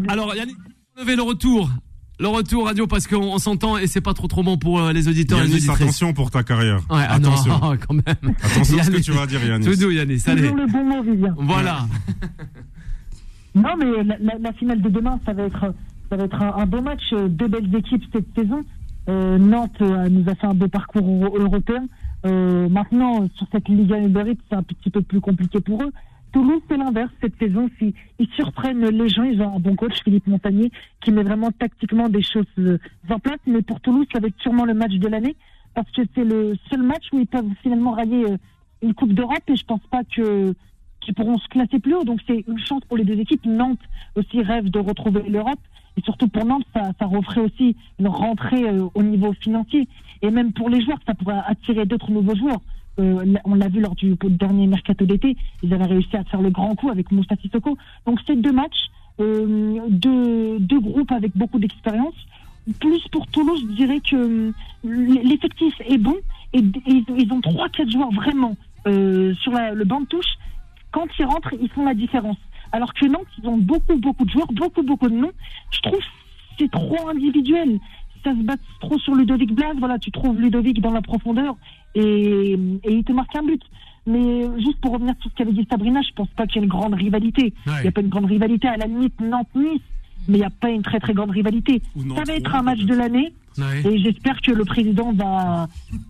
Alors, Yannick, levez le retour. Le retour radio parce qu'on s'entend et c'est pas trop trop bon pour euh, les auditeurs Yannis, et les attention pour ta carrière. Ouais, ah attention. Non, quand même. Attention à ce que tu vas dire Yannis. Tout doux Yannis, allez. le bon mot, Vivien. Voilà. non mais la, la, finale de demain, ça va être, ça va être un, beau match. Euh, deux belles équipes cette saison. Euh, Nantes euh, nous a fait un beau parcours européen. Euh, maintenant, sur cette Liga Uber c'est un petit peu plus compliqué pour eux. Toulouse, c'est l'inverse cette saison. Si, ils surprennent les gens, ils ont un bon coach, Philippe Montagnier, qui met vraiment tactiquement des choses en place. Mais pour Toulouse, ça va être sûrement le match de l'année, parce que c'est le seul match où ils peuvent finalement rallier une Coupe d'Europe, et je pense pas que qu'ils pourront se classer plus haut. Donc c'est une chance pour les deux équipes. Nantes aussi rêve de retrouver l'Europe. Et surtout pour Nantes, ça, referait aussi une rentrée euh, au niveau financier. Et même pour les joueurs, ça pourrait attirer d'autres nouveaux joueurs. Euh, on l'a vu lors du dernier mercato d'été, ils avaient réussi à faire le grand coup avec Moussa Sissoko. Donc c'est deux matchs, euh, deux, deux groupes avec beaucoup d'expérience. Plus pour Toulouse, je dirais que l'effectif est bon et, ils ont trois, quatre joueurs vraiment sur le banc de touche. Quand ils rentrent, ils font la différence. Alors que Nantes, ils ont beaucoup, beaucoup de joueurs, beaucoup, beaucoup de noms. Je trouve c'est trop individuel ça se bat trop sur Ludovic Blas, voilà, tu trouves Ludovic dans la profondeur et, il te marque un but. Mais juste pour revenir sur ce qu'avait dit Sabrina, je pense pas qu'il y ait une grande rivalité. Il n'y a pas une grande rivalité à la limite Nantes-Nice, mais il n'y a pas une très très grande rivalité. Ça va être un match de l'année. Et j'espère que le président va,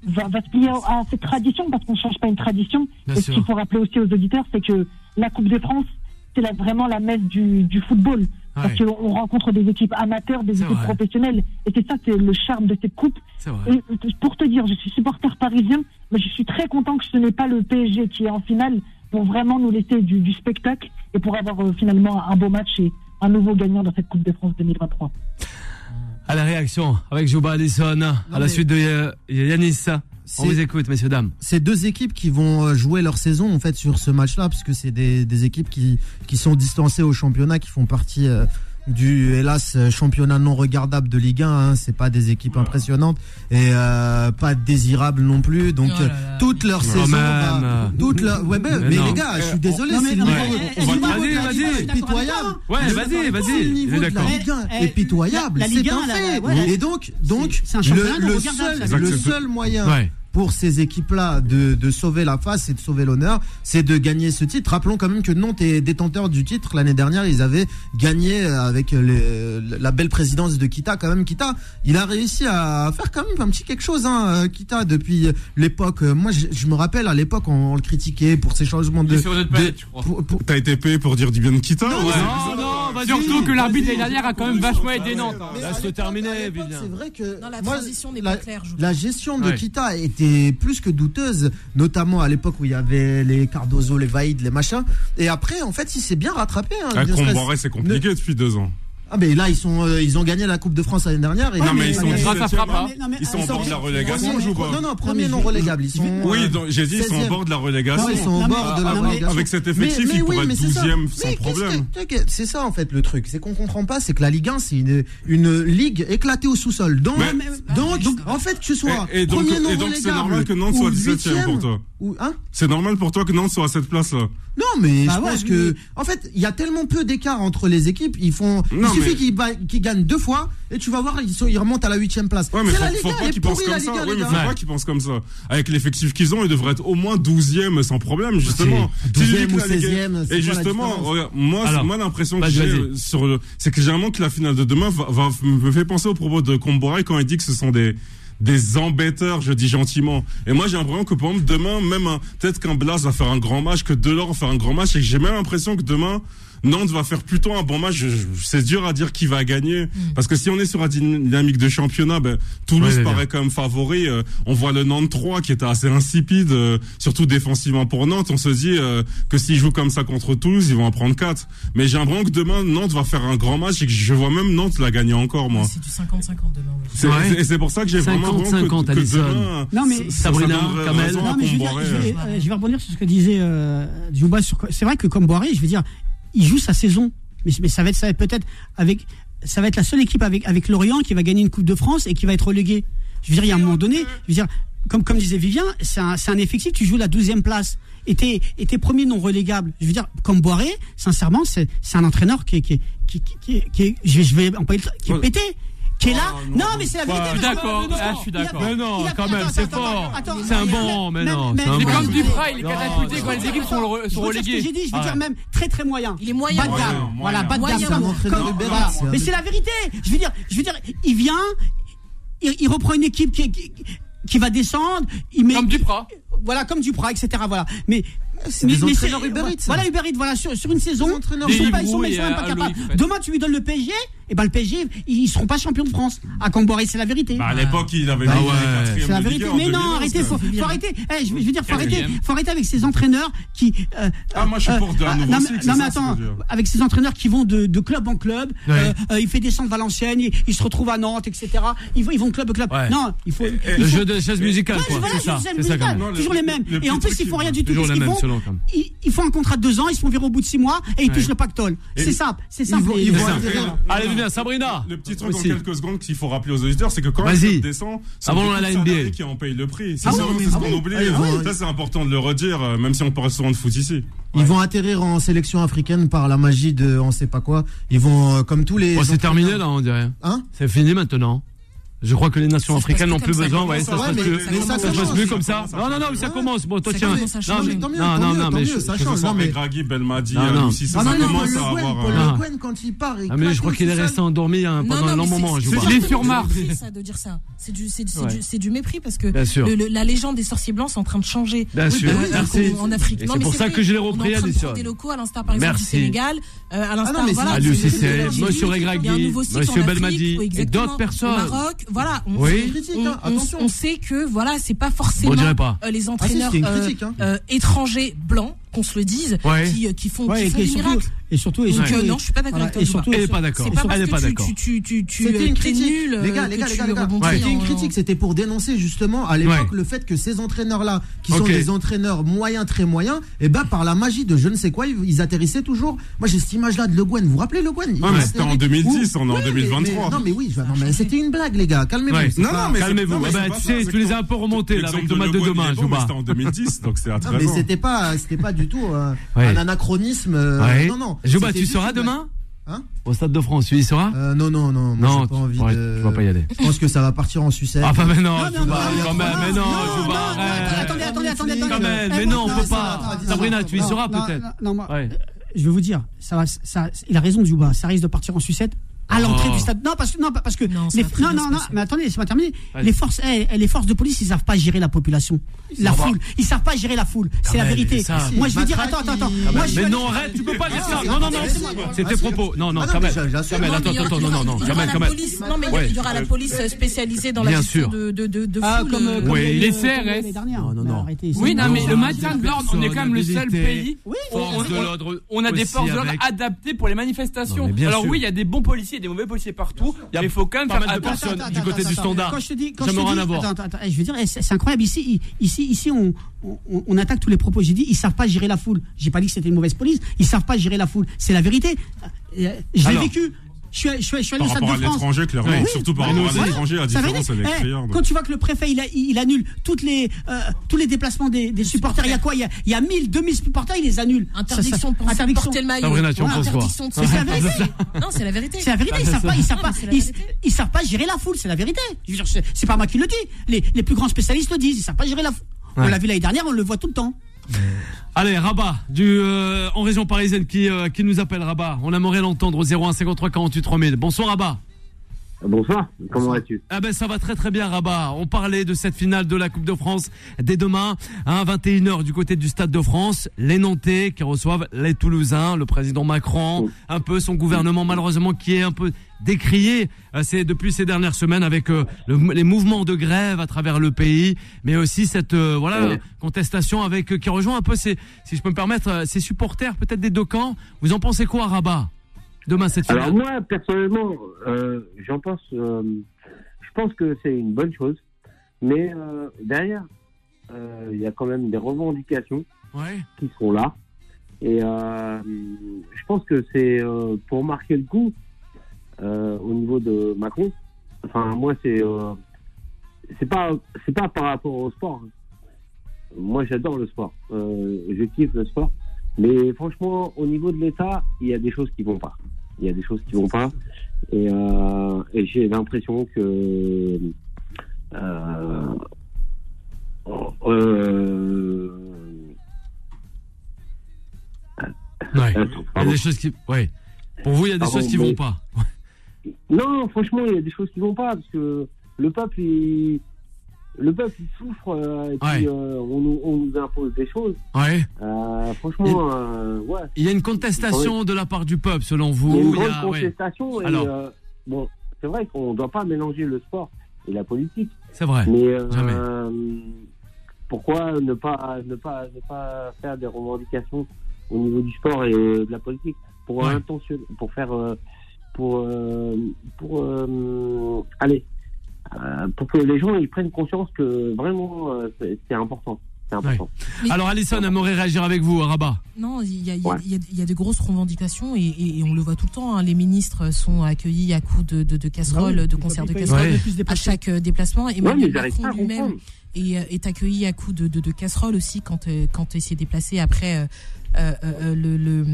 va, va se plier à cette tradition parce qu'on ne change pas une tradition. Bien et sûr. ce qu'il faut rappeler aussi aux auditeurs, c'est que la Coupe de France, c'est vraiment la messe du, du football. Parce qu'on rencontre des équipes amateurs, des équipes vrai. professionnelles. Et c'est ça, c'est le charme de cette coupe. Et pour te dire, je suis supporter parisien, mais je suis très content que ce n'est pas le PSG qui est en finale pour vraiment nous laisser du, du spectacle et pour avoir euh, finalement un beau match et un nouveau gagnant dans cette Coupe de France 2023. À la réaction avec Jouba Allison, à la suite de euh, Yanis. On vous écoute, messieurs, dames. C'est deux équipes qui vont euh, jouer leur saison en fait sur ce match-là, parce que c'est des, des équipes qui, qui sont distancées au championnat, qui font partie euh, du hélas championnat non regardable de Ligue 1. Hein, c'est pas des équipes impressionnantes et euh, pas désirables non plus. Donc Oh là euh, là. toute leur Quand saison, va- toute leur, ouais, Mais mais, les gars, je suis désolé, c'est le niveau, pitoyable. Ouais, vas-y, vas-y. Le Il est niveau de la. Ligue 1 Eh, est pitoyable, c'est 1, un fait. Et donc, donc le, seul, moyen. Pour ces équipes-là de, de sauver la face et de sauver l'honneur, c'est de gagner ce titre. Rappelons quand même que Nantes est détenteur du titre. L'année dernière, ils avaient gagné avec les- la belle présidence de Kita. Quand même, Kita, il a réussi à faire quand même un petit quelque chose. Hein, Kita, depuis l'époque. Moi, je, je me rappelle à l'époque, on, on le critiquait pour ses changements de. T'as été payé pour dire du bien de Kita Non, ou ouais. c'est- Non, non. Surtout que l'arbitre l'année dernière a quand même vachement aidé Nantes. hein. Mais à Laisse-le l'époque- terminer, à l'époque, Vivien. C'est vrai que Non, la transition n'est pas claire, je La gestion de Ouais. Kita était plus que douteuse, notamment à l'époque où il y avait les Cardozo, les Vaïd, les machins. Et après, en fait, il s'est bien rattrapé. Hein, ne serait-ce- Comboiré, c'est compliqué depuis deux ans. Ah, mais là, ils, sont, euh, ils ont gagné la Coupe de France l'année dernière. Et non, mais ils sont grâce à 17e, Frappa. Ils sont en bord de la relégation, Non, non, premier non relégable. Ils sont. Oui, j'ai dit, ils sont 16e. au bord de la Non, relégation. ils sont au Non, bord de la relégation. Avec cet effectif, ils pourraient être c'est ça. 12e Oui, sans problème. C'est ça en fait le truc, c'est qu'on comprend pas, c'est que la Ligue 1 c'est une, une ligue éclatée au sous-sol. Donc, donc, en fait que ce soit Et, donc, premier non et donc c'est relégable normal que Nantes ou soit 17 e pour huitième, toi. hein? C'est normal pour toi que Nantes soit à cette place-là. Non, mais Bah je ouais, pense mais- que, en fait, il y a tellement peu d'écart entre les équipes. Ils font, Non, il suffit mais- qu'ils, gagnent deux fois et tu vas voir, ils, sont, ils remontent à la huitième place. Ouais, mais c'est faut, la faut 1, pas qu'ils pensent comme ça. Ligue 1, Ouais, les mais gars. faut pas qu'ils pensent comme ça. Avec l'effectif qu'ils ont, ils devraient être au moins 12e sans problème, justement. C'est Si 12e que ou la Ligue- 16e, c'est Et justement, regarde, moi, Alors, moi l'impression que j'ai euh, sur le, c'est que généralement que la finale de demain va, va- me fait penser au propos de Comboiré quand il dit que ce sont des des embêteurs, je dis gentiment. Et moi, j'ai l'impression que, par exemple, demain, même peut-être qu'un Blas va faire un grand match, que Delors va faire un grand match, et j'ai même l'impression que demain, Nantes va faire plutôt un bon match. Je- je- C'est dur à dire qui va gagner. Parce que si on est sur la dynamique de championnat, ben, Toulouse Ouais, paraît quand même favori. Euh, on voit le Nantes 3 qui était assez insipide, euh, surtout défensivement pour Nantes. On se dit euh, que s'ils jouent comme ça contre Toulouse, ils vont en prendre 4. Mais j'ai l'impression que demain, Nantes va faire un grand match et que je vois même Nantes la gagner encore, moi. C'est du 50-50 demain. ouais. C'est- Ouais. c'est- Et c'est pour ça que j'ai vraiment 50-50, l'impression que, que demain, Non, mais- Sabrina, Kamel. Non, mais je, vais, euh. euh, je vais rebondir sur ce que disait euh, Jouba. Sur, c'est vrai que comme Boiré, je veux dire, il joue sa saison, mais, mais ça va être, ça va peut-être avec, ça va être la seule équipe avec avec Lorient qui va gagner une Coupe de France et qui va être reléguée. Je veux dire, il y a un moment donné, je veux dire, comme comme disait Vivien, c'est un, c'est un effectif. Tu joues la 12e place et t'es premier non relégable. Je veux dire, comme Boiré, sincèrement, c'est c'est un entraîneur qui est qui est- qui qui, je vais, je vais qui est pété. Qui est là Oh, Non, non, mais c'est la vérité. Je suis d'accord, là, je suis d'accord. Mais non, quand même, c'est fort. C'est un bon, mais non, c'est comme Duprat, il est catapulté quand les équipes sont, reléguées. j'ai dit, je veux Ah dire même très très moyen. Il est moyen. Bas de gamme. Moyen, Voilà, bas de Moyen. gamme. Mais c'est la vérité. Je veux dire, je veux dire, il vient, il, reprend une équipe qui, va descendre, il met Comme Duprat. voilà comme Duprat, etc. Voilà. Mais C'est des entraîneurs Uber Eats. Voilà Uber Eats, voilà sur, sur une saison, ils sont Des pas, ils sont, Librou ils sont et même pas capables. Demain tu lui donnes le PSG, et ben le PSG ils seront pas champions de France. À Camboire, c'est la vérité. Bah, à l'époque, il avait Bah ouais. C'est la vérité. Mais non, 2011, arrêtez, faut, faut arrêter. Eh, je, veux- je veux dire, faut arrêter, faut arrêter avec ces entraîneurs qui. euh, Ah, moi, je suis euh, pour de un ah, nouveau non, mais- cycle, non, c'est mais ça, ce que attends, avec ces entraîneurs qui vont de, de club en club, Ouais. euh, euh, il fait descendre Valenciennes, il, il se retrouve à Nantes, etc. Ils vont, ils vont club club. Ouais. Non, il faut. il Le faut- jeu de chaise musicale, Ouais, quoi. voilà, C'est ça. C'est ça, quand même. Non, le- toujours les mêmes. le et en plus, ils font rien du tout. toujours les mêmes, ils, ils font un contrat de deux ans, ils se font virer au bout de six mois et ils touchent le pactole. Et- C'est simple, c'est Ils simple. ils ça. Allez, Sabrina. Le petit truc en quelques secondes qu'il faut rappeler aux auditeurs, c'est que quand le club descend, c'est salariés qui en payent le prix. C'est Ah ça, c'est ce ah qu'on oublie. Ah, ils vont- Ça, c'est important de le redire, euh, même si on parle souvent de foot ici. Ils vont atterrir en sélection africaine par la magie de on sait pas quoi. Ils vont euh, comme tous les. C'est terminé, là, on dirait. Hein? C'est fini maintenant. Je crois que les nations africaines n'ont plus besoin. Ouais, ça se passe mais- mais plus comme ça. Non, non, non, ça commence. Bon, toi, tiens. à Non, mais- mieux, non, non, mieux, mais mieux, ça change. Non, mais- Regragui, Belmadi, Non, non. Lucie, ça, Ah commence à avoir. Euh, Le Guen, quand il part, Ah, mais je crois qu'il est resté endormi hein, pendant un long mais moment. Il est sur Mars. de dire ça. C'est du, c'est, mépris parce que la légende des sorciers blancs c'est en train de changer. Bien sûr. Euh, Merci. En Afrique. C'est mais pour ça que je l'ai est repris, prendre des locaux, à l'instar par exemple Merci. du Sénégal, euh, à l'instar Ah mais voilà, À du- Monsieur Regragui, Monsieur Belmadi, d'autres personnes. Maroc, voilà. On, Oui. C'est une critique, on- hein, on- attention. on sait que voilà, c'est pas forcément pas. euh, les Ah si, entraîneurs euh, critique, hein. euh, étrangers blancs, qu'on se le dise, Ouais. qui, euh, qui font, Ouais, qui et, font et des surtout, miracles. et surtout, et Donc, surtout, euh, non, je suis pas d'accord voilà, avec toi. et Thomas. surtout, Elle est pas d'accord. C'est pas Elle parce est que pas tu, d'accord. tu, tu, tu, tu, C'était euh, une critique. nul, les gars, les gars, les gars, C'était une critique, c'était pour dénoncer justement à l'époque Ouais. le fait que ces entraîneurs-là, qui sont des entraîneurs moyens, très moyens, et ben par la magie de je ne sais quoi, ils, ils atterrissaient toujours. Moi j'ai cette image-là de Le Guen. Vous vous rappelez Le Guen? Ouais, mais c'était en 2010, on est en Ouais, mais- 2023. mais- Non mais oui, non, c'était une blague les gars. Calmez-vous. Non, non, mais Calmez-vous. non, Ah bah, tu sais, les as un peu remontés là avec de Thomas Jouba. C'était en 2010, donc c'est à Non, 13 mais c'était pas, c'était pas du tout Ouais. un anachronisme. euh, Ouais. Non, non. Jouba, tu seras demain Hein Au Stade de France, tu y seras Euh, non, non, non. moi, Non, pas envie de. vas pas y aller. Je pense que ça va partir en sucette. Ah, bah, mais non, Non, non, quand même, mais non. Attendez, attendez, attendez, Quand attendez. même, Eh, mais non, on non, peut pas. Sabrina, tu y seras peut-être. non, moi. Je vais vous dire, ça va, ça, il a raison, Jouba. Ça risque de partir en sucette à l'entrée Oh. du stade. Non, parce que non, parce que Non, les- va non, non, non, mais attendez, c'est pas terminé. Vas-y. Les forces, eh, les forces de police, ils savent pas gérer la population, la va. foule. Ils savent pas gérer la foule. C'est la vérité. Moi, je veux dire, attends, attends, attends. Moi, Mais non, aller- arrête, tu peux pas dire Ah, ça. c'est- Non, non, non, laissez-moi. c'est tes Ah, propos. Non, non, Ah, quand non, même. Non, attends, il y aura- attends, non, non, non, Non, mais il y aura la police spécialisée dans la gestion de, de, de, de Ah, foule, comme, euh, Oui. les- CRS. Non, non, non. Oui, non, mais le Non, maintien de l'ordre, on est quand même le seul pays. On- a des forces de l'ordre adaptées pour les manifestations. Non, Alors oui, il y a des bons policiers des mauvais policiers partout. Il faut quand même pas faire mal de attention. personnes du côté du standard. Quand je te dis, quand je te dis- attends, attends, je veux dire, c'est incroyable ici, ici, ici, on, on, on attaque tous les propos. J'ai dit, ils savent pas gérer la foule. J'ai pas dit que c'était une mauvaise police. Ils savent pas gérer la foule. C'est la vérité. Euh, Je l'ai vécu. Je suis, je suis, je suis allé Par au Stade rapport à l'étranger, clairement. Oui. Surtout par rapport à l'étranger, la différence, elle est eh, criarde. quand tu vois que le préfet il, a- il annule toutes les, euh, tous les déplacements des, des supporters, il y a quoi? Il y a, il y a 1000, 2000 supporters, il les annule. Interdiction Ça, ça- de penser- interdiction. porter le maillot. Interdiction de C'est la vérité. Non, c'est la vérité. C'est la vérité, ils savent pas, ils savent pas, gérer la foule, c'est la vérité. C'est pas moi qui le dis. Les, les plus grands spécialistes le disent, ils savent pas gérer la foule. Ouais. On l'a vu l'année dernière, on le voit tout le temps. Allez, Rabat, du, euh, en région parisienne, qui, euh, qui nous appelle Rabat? On aimerait l'entendre au 01 53 48 3000. Bonsoir Rabat. Bonsoir, comment vas-tu Ah ben ça va très très bien Rabat. On parlait de cette finale de la Coupe de France dès demain à 21h du côté du Stade de France. Les Nantais qui reçoivent les Toulousains, le président Macron, un peu son gouvernement malheureusement qui est un peu décrié euh, c'est depuis ces dernières semaines avec euh, le- les mouvements de grève à travers le pays, mais aussi cette euh, voilà Ouais. contestation avec euh, qui rejoint un peu ces, si je peux me permettre, ces supporters peut-être des deux camps. Vous en pensez quoi Rabat? Demain cette finale. Alors moi, personnellement, euh, j'en pense, euh, je pense que c'est une bonne chose, mais euh, derrière, il y a quand même des revendications Ouais. qui sont là, et je pense que c'est pour marquer le coup au niveau de Macron. Enfin, moi, c'est c'est pas c'est pas par rapport au sport. hein. Moi, j'adore le sport, je kiffe le sport. Mais franchement, au niveau de l'État, il y a des choses qui vont pas. Il y a des choses qui vont pas. Et, euh, et j'ai l'impression que. Euh, euh, Ouais. attends, Il y a des choses qui, ouais. Pour vous, il y a des Pardon, choses qui mais- vont pas. Non, franchement, il y a des choses qui vont pas parce que le peuple, il, le peuple, il souffre euh, et puis Ouais. euh, on, nous, on nous impose des choses. Ouais. Euh, franchement, euh, ouais. Il y a une contestation de la part du peuple, selon vous. Il y a une il grande a- ouais. contestation. Et, Alors. bon, c'est vrai qu'on ne doit pas mélanger le sport et la politique. C'est vrai. Mais Jamais. pourquoi ne pas, ne, pas, ne pas faire des revendications au niveau du sport et de la politique? Pour, intention- pour faire. pour. pour allez. Euh, pour que les gens ils prennent conscience que vraiment euh, c'est important. C'est important. Mais- Alors, Alison aimerait réagir avec vous, Rabat. Non, il y a, il y Ouais. y a- il y a de grosses revendications et, et- et on le voit tout le temps. hein. Les ministres sont accueillis à coups de, de, de casseroles, Ah de concerts de casseroles Ouais. à chaque euh, déplacement. Ouais, n'arrivent pas Macron à lui-même est, est accueilli à coups de, de, de casseroles aussi quand, quand il s'est déplacé après euh, le,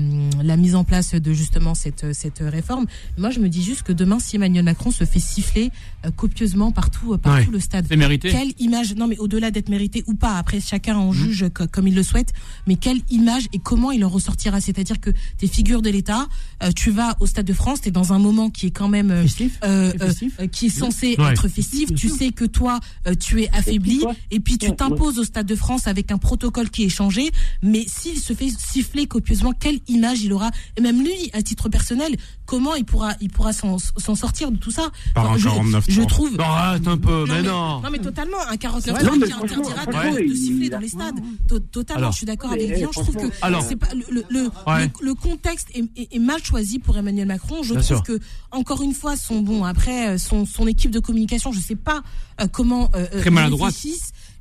la mise en place de justement cette, cette réforme. Moi, je me dis juste que demain, si Emmanuel Macron se fait siffler copieusement partout, partout le stade, mérité. quelle image, non mais au-delà d'être mérité ou pas, après chacun en mmh. juge comme il le souhaite, mais quelle image et comment il en ressortira? C'est-à-dire que tes figures de l'État, tu vas au Stade de France, tu es dans un moment qui est quand même qui est censé être festif. Tu sais que toi, tu es affaibli, et puis tu t'imposes au Stade de France avec un protocole qui est changé. Mais s'il se fait siffler copieusement, quelle image il aura Et même lui, à titre personnel, comment il pourra, il pourra s'en sortir de tout ça Par un je, 49 je trouve. Non, arrête un peu, mais, non. Non, mais totalement, un 49 ouais, qui interdira de, de, siffler dans les stades. Totalement, alors, je suis d'accord avec Vian. Je trouve que pas le, le, ouais. le, contexte est, est, est, mal choisi pour Emmanuel Macron. Je Bien trouve sûr. que encore une fois, son bon après son, son équipe de communication, je sais pas euh, comment euh, Très maladroite.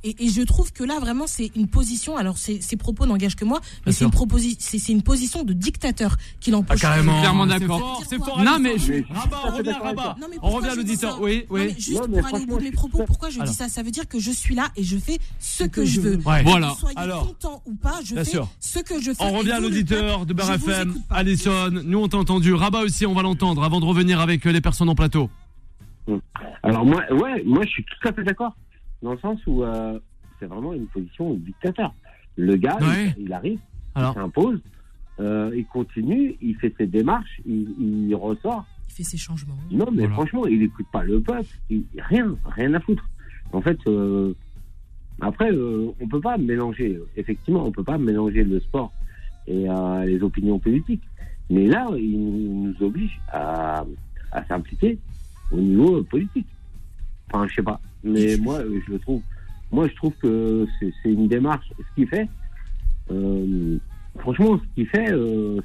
Et, et, je trouve que là, vraiment, c'est une position. Alors, ces, propos n'engagent que moi, mais c'est une, proposi c'est une position de dictateur qu'il empêche. Ah, carrément. Clairement d'accord. C'est fort. Non, mais je... Rabat, on revient, Rabat. Non, on revient à l'auditeur. Oui, oui. Non, mais juste non, mais pour aller au bout de mes propos, pourquoi je Alors. dis ça Ça veut dire que je suis là et je fais ce que je veux. Ouais. Voilà. Que soyez Alors. content ou pas, je Bien fais sûr. ce que je fais. On revient à l'auditeur de Bar FM, Alison. Nous, on t'a entendu. Rabat aussi, on va l'entendre avant de revenir avec les personnes en plateau. Alors, moi, ouais, moi, je suis tout à fait d'accord. Dans le sens où euh, c'est vraiment une position de dictateur. Le gars, ouais. il, il, arrive, Alors. il s'impose, euh, il continue, il fait ses démarches, il, il, ressort. Il fait ses changements. Non, mais voilà. franchement, il n'écoute pas le peuple, il, rien, rien à foutre. En fait, euh, après, euh, on peut pas mélanger, effectivement, on peut pas mélanger le sport et euh, les opinions politiques. Mais là, il nous oblige à, à s'impliquer au niveau politique. Enfin, je sais pas. Mais moi, je le trouve moi, je trouve que c'est une démarche. Ce qu'il fait, euh, franchement, ce qu'il fait, euh,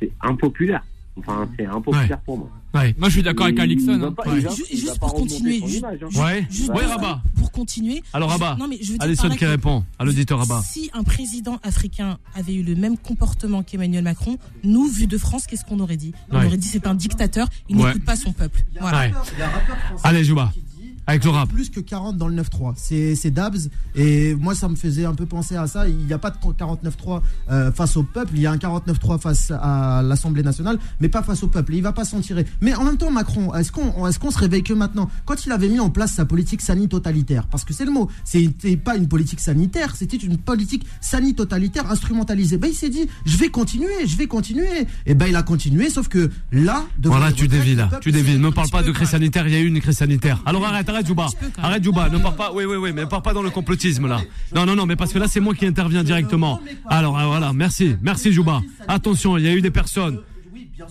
c'est impopulaire. Enfin, c'est impopulaire ouais. pour moi. Ouais. Moi, je suis d'accord avec Alixon. Hein. Ouais. Juste, juste pour continuer. Juste, image, hein. Ouais, juste ouais, Rabat. Continuer. Alors, Rabat. Non, mais je veux dire Alixon qui répond à l'auditeur Rabat. Si un président africain avait eu le même comportement qu'Emmanuel Macron, nous, vu de France, qu'est-ce qu'on aurait dit? On ouais. aurait dit c'est un dictateur, il n'écoute pas son peuple. Voilà. Allez, Jouba. Avec le rap. Plus que 40 dans le 9-3. C'est Dabs. Et moi, ça me faisait un peu penser à ça. Il n'y a pas de 49-3 euh, face au peuple. Il y a un 49-3 face à l'Assemblée nationale, mais pas face au peuple. Et il va pas s'en tirer. Mais en même temps, Macron, est-ce qu'on est qu'on se réveille que maintenant? Quand il avait mis en place sa politique sanitotalitaire, parce que c'est le mot, c'était pas une politique sanitaire, c'était une politique sanitotalitaire instrumentalisée. Ben, il s'est dit, je vais continuer, je vais continuer. Et ben, il a continué, sauf que là. Voilà, tu dévis là. Tu dévis. Ne parle pas de crise sanitaire, il y a eu une crise sanitaire. Alors arrête, arrête, Jouba. Arrête, Jouba. Ne pars pas. Oui, oui, oui, mais pars pas dans le complotisme là. Non, non, non, mais parce que là, c'est moi qui interviens directement. Alors, voilà, merci, merci, Jouba. Attention, il y a eu des personnes.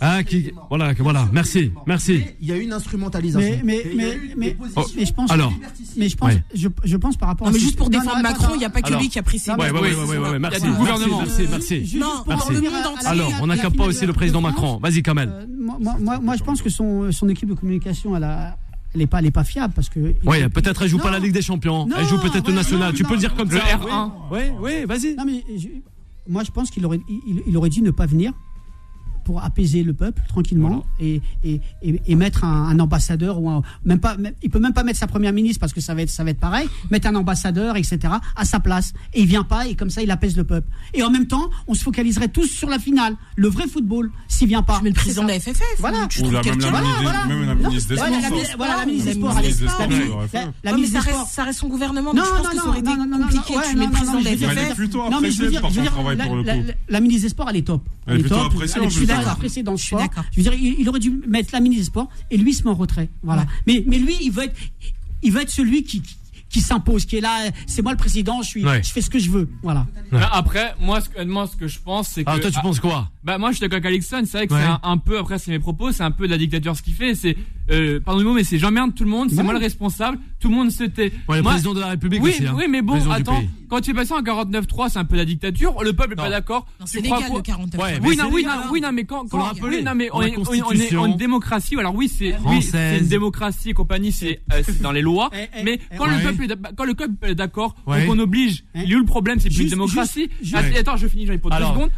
Ah, qui, voilà, voilà, merci, merci. Il y a eu une instrumentalisation. Mais, mais, mais, mais, mais, je pense. Alors, mais je pense, je, je, pense par rapport. Non, mais juste pour défendre Macron, il n'y a pas que lui qui a pris ses. Ouais, ouais, ouais, ouais, merci. Gouvernement. Merci, merci. Non, merci. le monde entier. Alors, on n'accable pas aussi le président Macron. Vas-y, Kamel. Euh, moi, moi, moi, je pense que son, son équipe de communication, elle a elle n'est pas, elle est pas fiable parce que. Oui, peut-être elle joue non. pas la Ligue des Champions. Non, elle joue peut-être ouais, au national. Non, tu peux le dire comme le ça. R1. Oui, oui, vas-y. Non mais je, moi je pense qu'il aurait, il, il, aurait dû ne pas venir pour apaiser le peuple tranquillement voilà. et, et, et, et, mettre un, un ambassadeur ou un, même pas même, il peut même pas mettre sa première ministre parce que ça va être ça va être pareil mettre un ambassadeur etc à sa place. Et il vient pas et comme ça il apaise le peuple. Et en même temps on se focaliserait tous sur la finale le vrai football s'il vient pas. Mais le président de la FFF voilà. ou la, même, la voilà, ministre, voilà. même la ministre des Sports. voilà la ministre des Sports la ministre des Sports. ça reste son gouvernement que ça aurait été compliqué tu mets le président de la FFF non mais je veux dire la ministre des Sports elle est top. Elle est top. je suis d'accord dans le sport je veux dire, il, il, aurait dû mettre la ministre des Sports et lui se met en retrait. Voilà. Ouais. Mais, mais lui, il veut être, il veut être celui qui, qui s'impose, qui est là, c'est moi le président, je suis, ouais. je fais ce que je veux, voilà. Ouais. Après, moi, ce, moi, ce que je pense, c'est que. Ah, toi, tu penses quoi? Bah, moi, je suis d'accord avec Alexon, c'est vrai que ouais. c'est un, un, peu, après, c'est mes propos, c'est un peu de la dictature ce qu'il fait, c'est, euh, pardonnez-moi, mais c'est j'emmerde tout le monde, c'est moi le responsable, tout le monde se tait. Ouais, le moi, président de la République oui, aussi. Hein. Oui, mais bon, attends, quand tu es passé en 49-3, c'est un peu la dictature, le peuple n'est pas d'accord. C'est légal le 49 ouais, oui, non, oui, non, oui, non, mais quand, quand oui, non, mais on, est, on, est en démocratie, alors oui, c'est, oui, c'est une démocratie et compagnie, c'est, euh, dans les lois, mais quand le peuple est, quand le peuple est d'accord, donc on oblige, il y a eu le problème, c'est plus une démocratie. Attends, je finis, j'en ai pour deux secondes.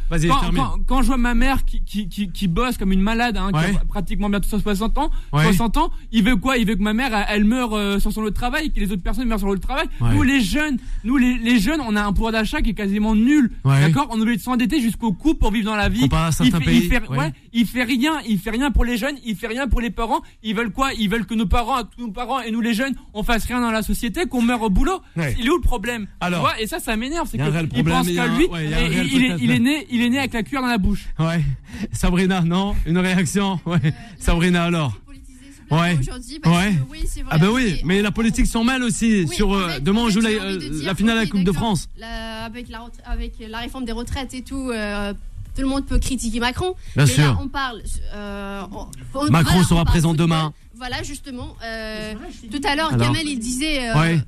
Quand, quand je vois vois ma mère qui, qui, qui, qui bosse comme une malade, hein, qui a pratiquement bientôt 60 ans. 60 ans, il veut quoi? Il veut que ma mère, elle, meure euh, sur son lot de travail, que les autres personnes meurent sur le lot de travail. Nous, les jeunes, nous, les, les, jeunes, on a un pouvoir d'achat qui est quasiment nul. D'accord? On est obligé de s'endetter jusqu'au cou pour vivre dans la vie. il, fait, pays, il, fait, ouais. il fait rien, il fait rien pour les jeunes, il fait rien pour les parents. Ils veulent quoi? Ils veulent que nos parents, tous nos parents et nous les jeunes, on fasse rien dans la société, qu'on meure au boulot. Il est où le problème? Alors, et ça, ça m'énerve, c'est qu'il pense qu'à lui. il, est, il est né, il est né avec la cuillère dans la bouche. Ouais. Sabrina, non Une réaction Ouais. Sabrina, alors Ouais. ouais. Oui, vrai, ah ben oui, mais la politique s'en mêle aussi. sur euh, demain on joue la, la, finale de la Coupe de France. avec, la, avec la réforme des retraites et tout, euh, tout le monde peut critiquer Macron. Bien mais sûr. Là, on parle. Euh, Macron sera présent demain. Voilà, justement. tout à l'heure, Kamel, il disait. Ouais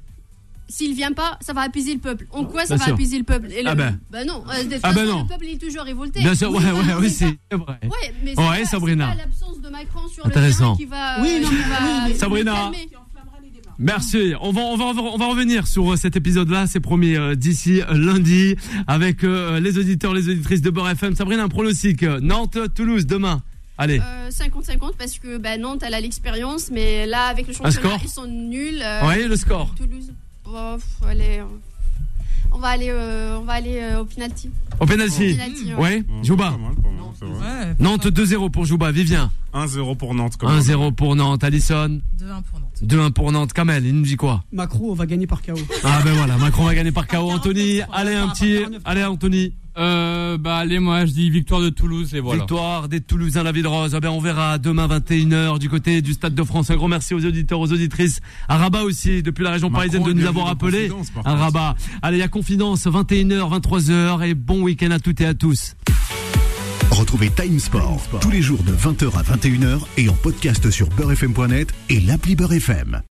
s'il vient pas, ça va apaiser le peuple. En quoi ça va apaiser le peuple Ah ben. Bah non, euh, ah ben non. le peuple est toujours révolté. Bien sûr, ouais, ouais, oui, c'est vrai. Ouais, mais ouais, Sabrina. l'absence de Macron sur Intéressant. le terrain qui va. Oui, non, va, Sabrina. Merci. On va, on va, on va revenir sur euh, cet épisode-là, c'est promis, euh, d'ici lundi, avec les auditeurs, les auditrices de Beurre FM. Sabrina, un pronostic. Nantes, Toulouse, demain. Allez. 50-50 parce que bah, Nantes, elle a l'expérience, mais là, avec le championnat, ils sont nuls. oui, le score. Toulouse on va aller, euh, on va aller euh, au penalty. Au penalty. ouais. Jouba. Nantes 2-0 pour Jouba. Vivien. 1-0 pour Nantes. 1-0 pour Nantes. Alison. 2-1 pour Nantes. 2-1 pour Nantes. Kamel, il nous dit quoi? Macron va gagner par KO. Ah ben voilà, Macron va gagner par KO. Anthony, allez un petit, allez Anthony. Euh, bah allez moi je dis victoire de Toulouse et voilà. Victoire des Toulousains la Ville Rose. Ah ben on verra demain 21h du côté du Stade de France. Un grand merci aux auditeurs, aux auditrices. À Rabat aussi depuis la région parisienne de nous avoir appelés. À Rabat. Allez, il y a confidence 21h, 23h et bon week-end à toutes et à tous. Retrouvez Time Sport tous les jours de 20h à 21h et en podcast sur beurrefm.net et l'appli Beurrefm.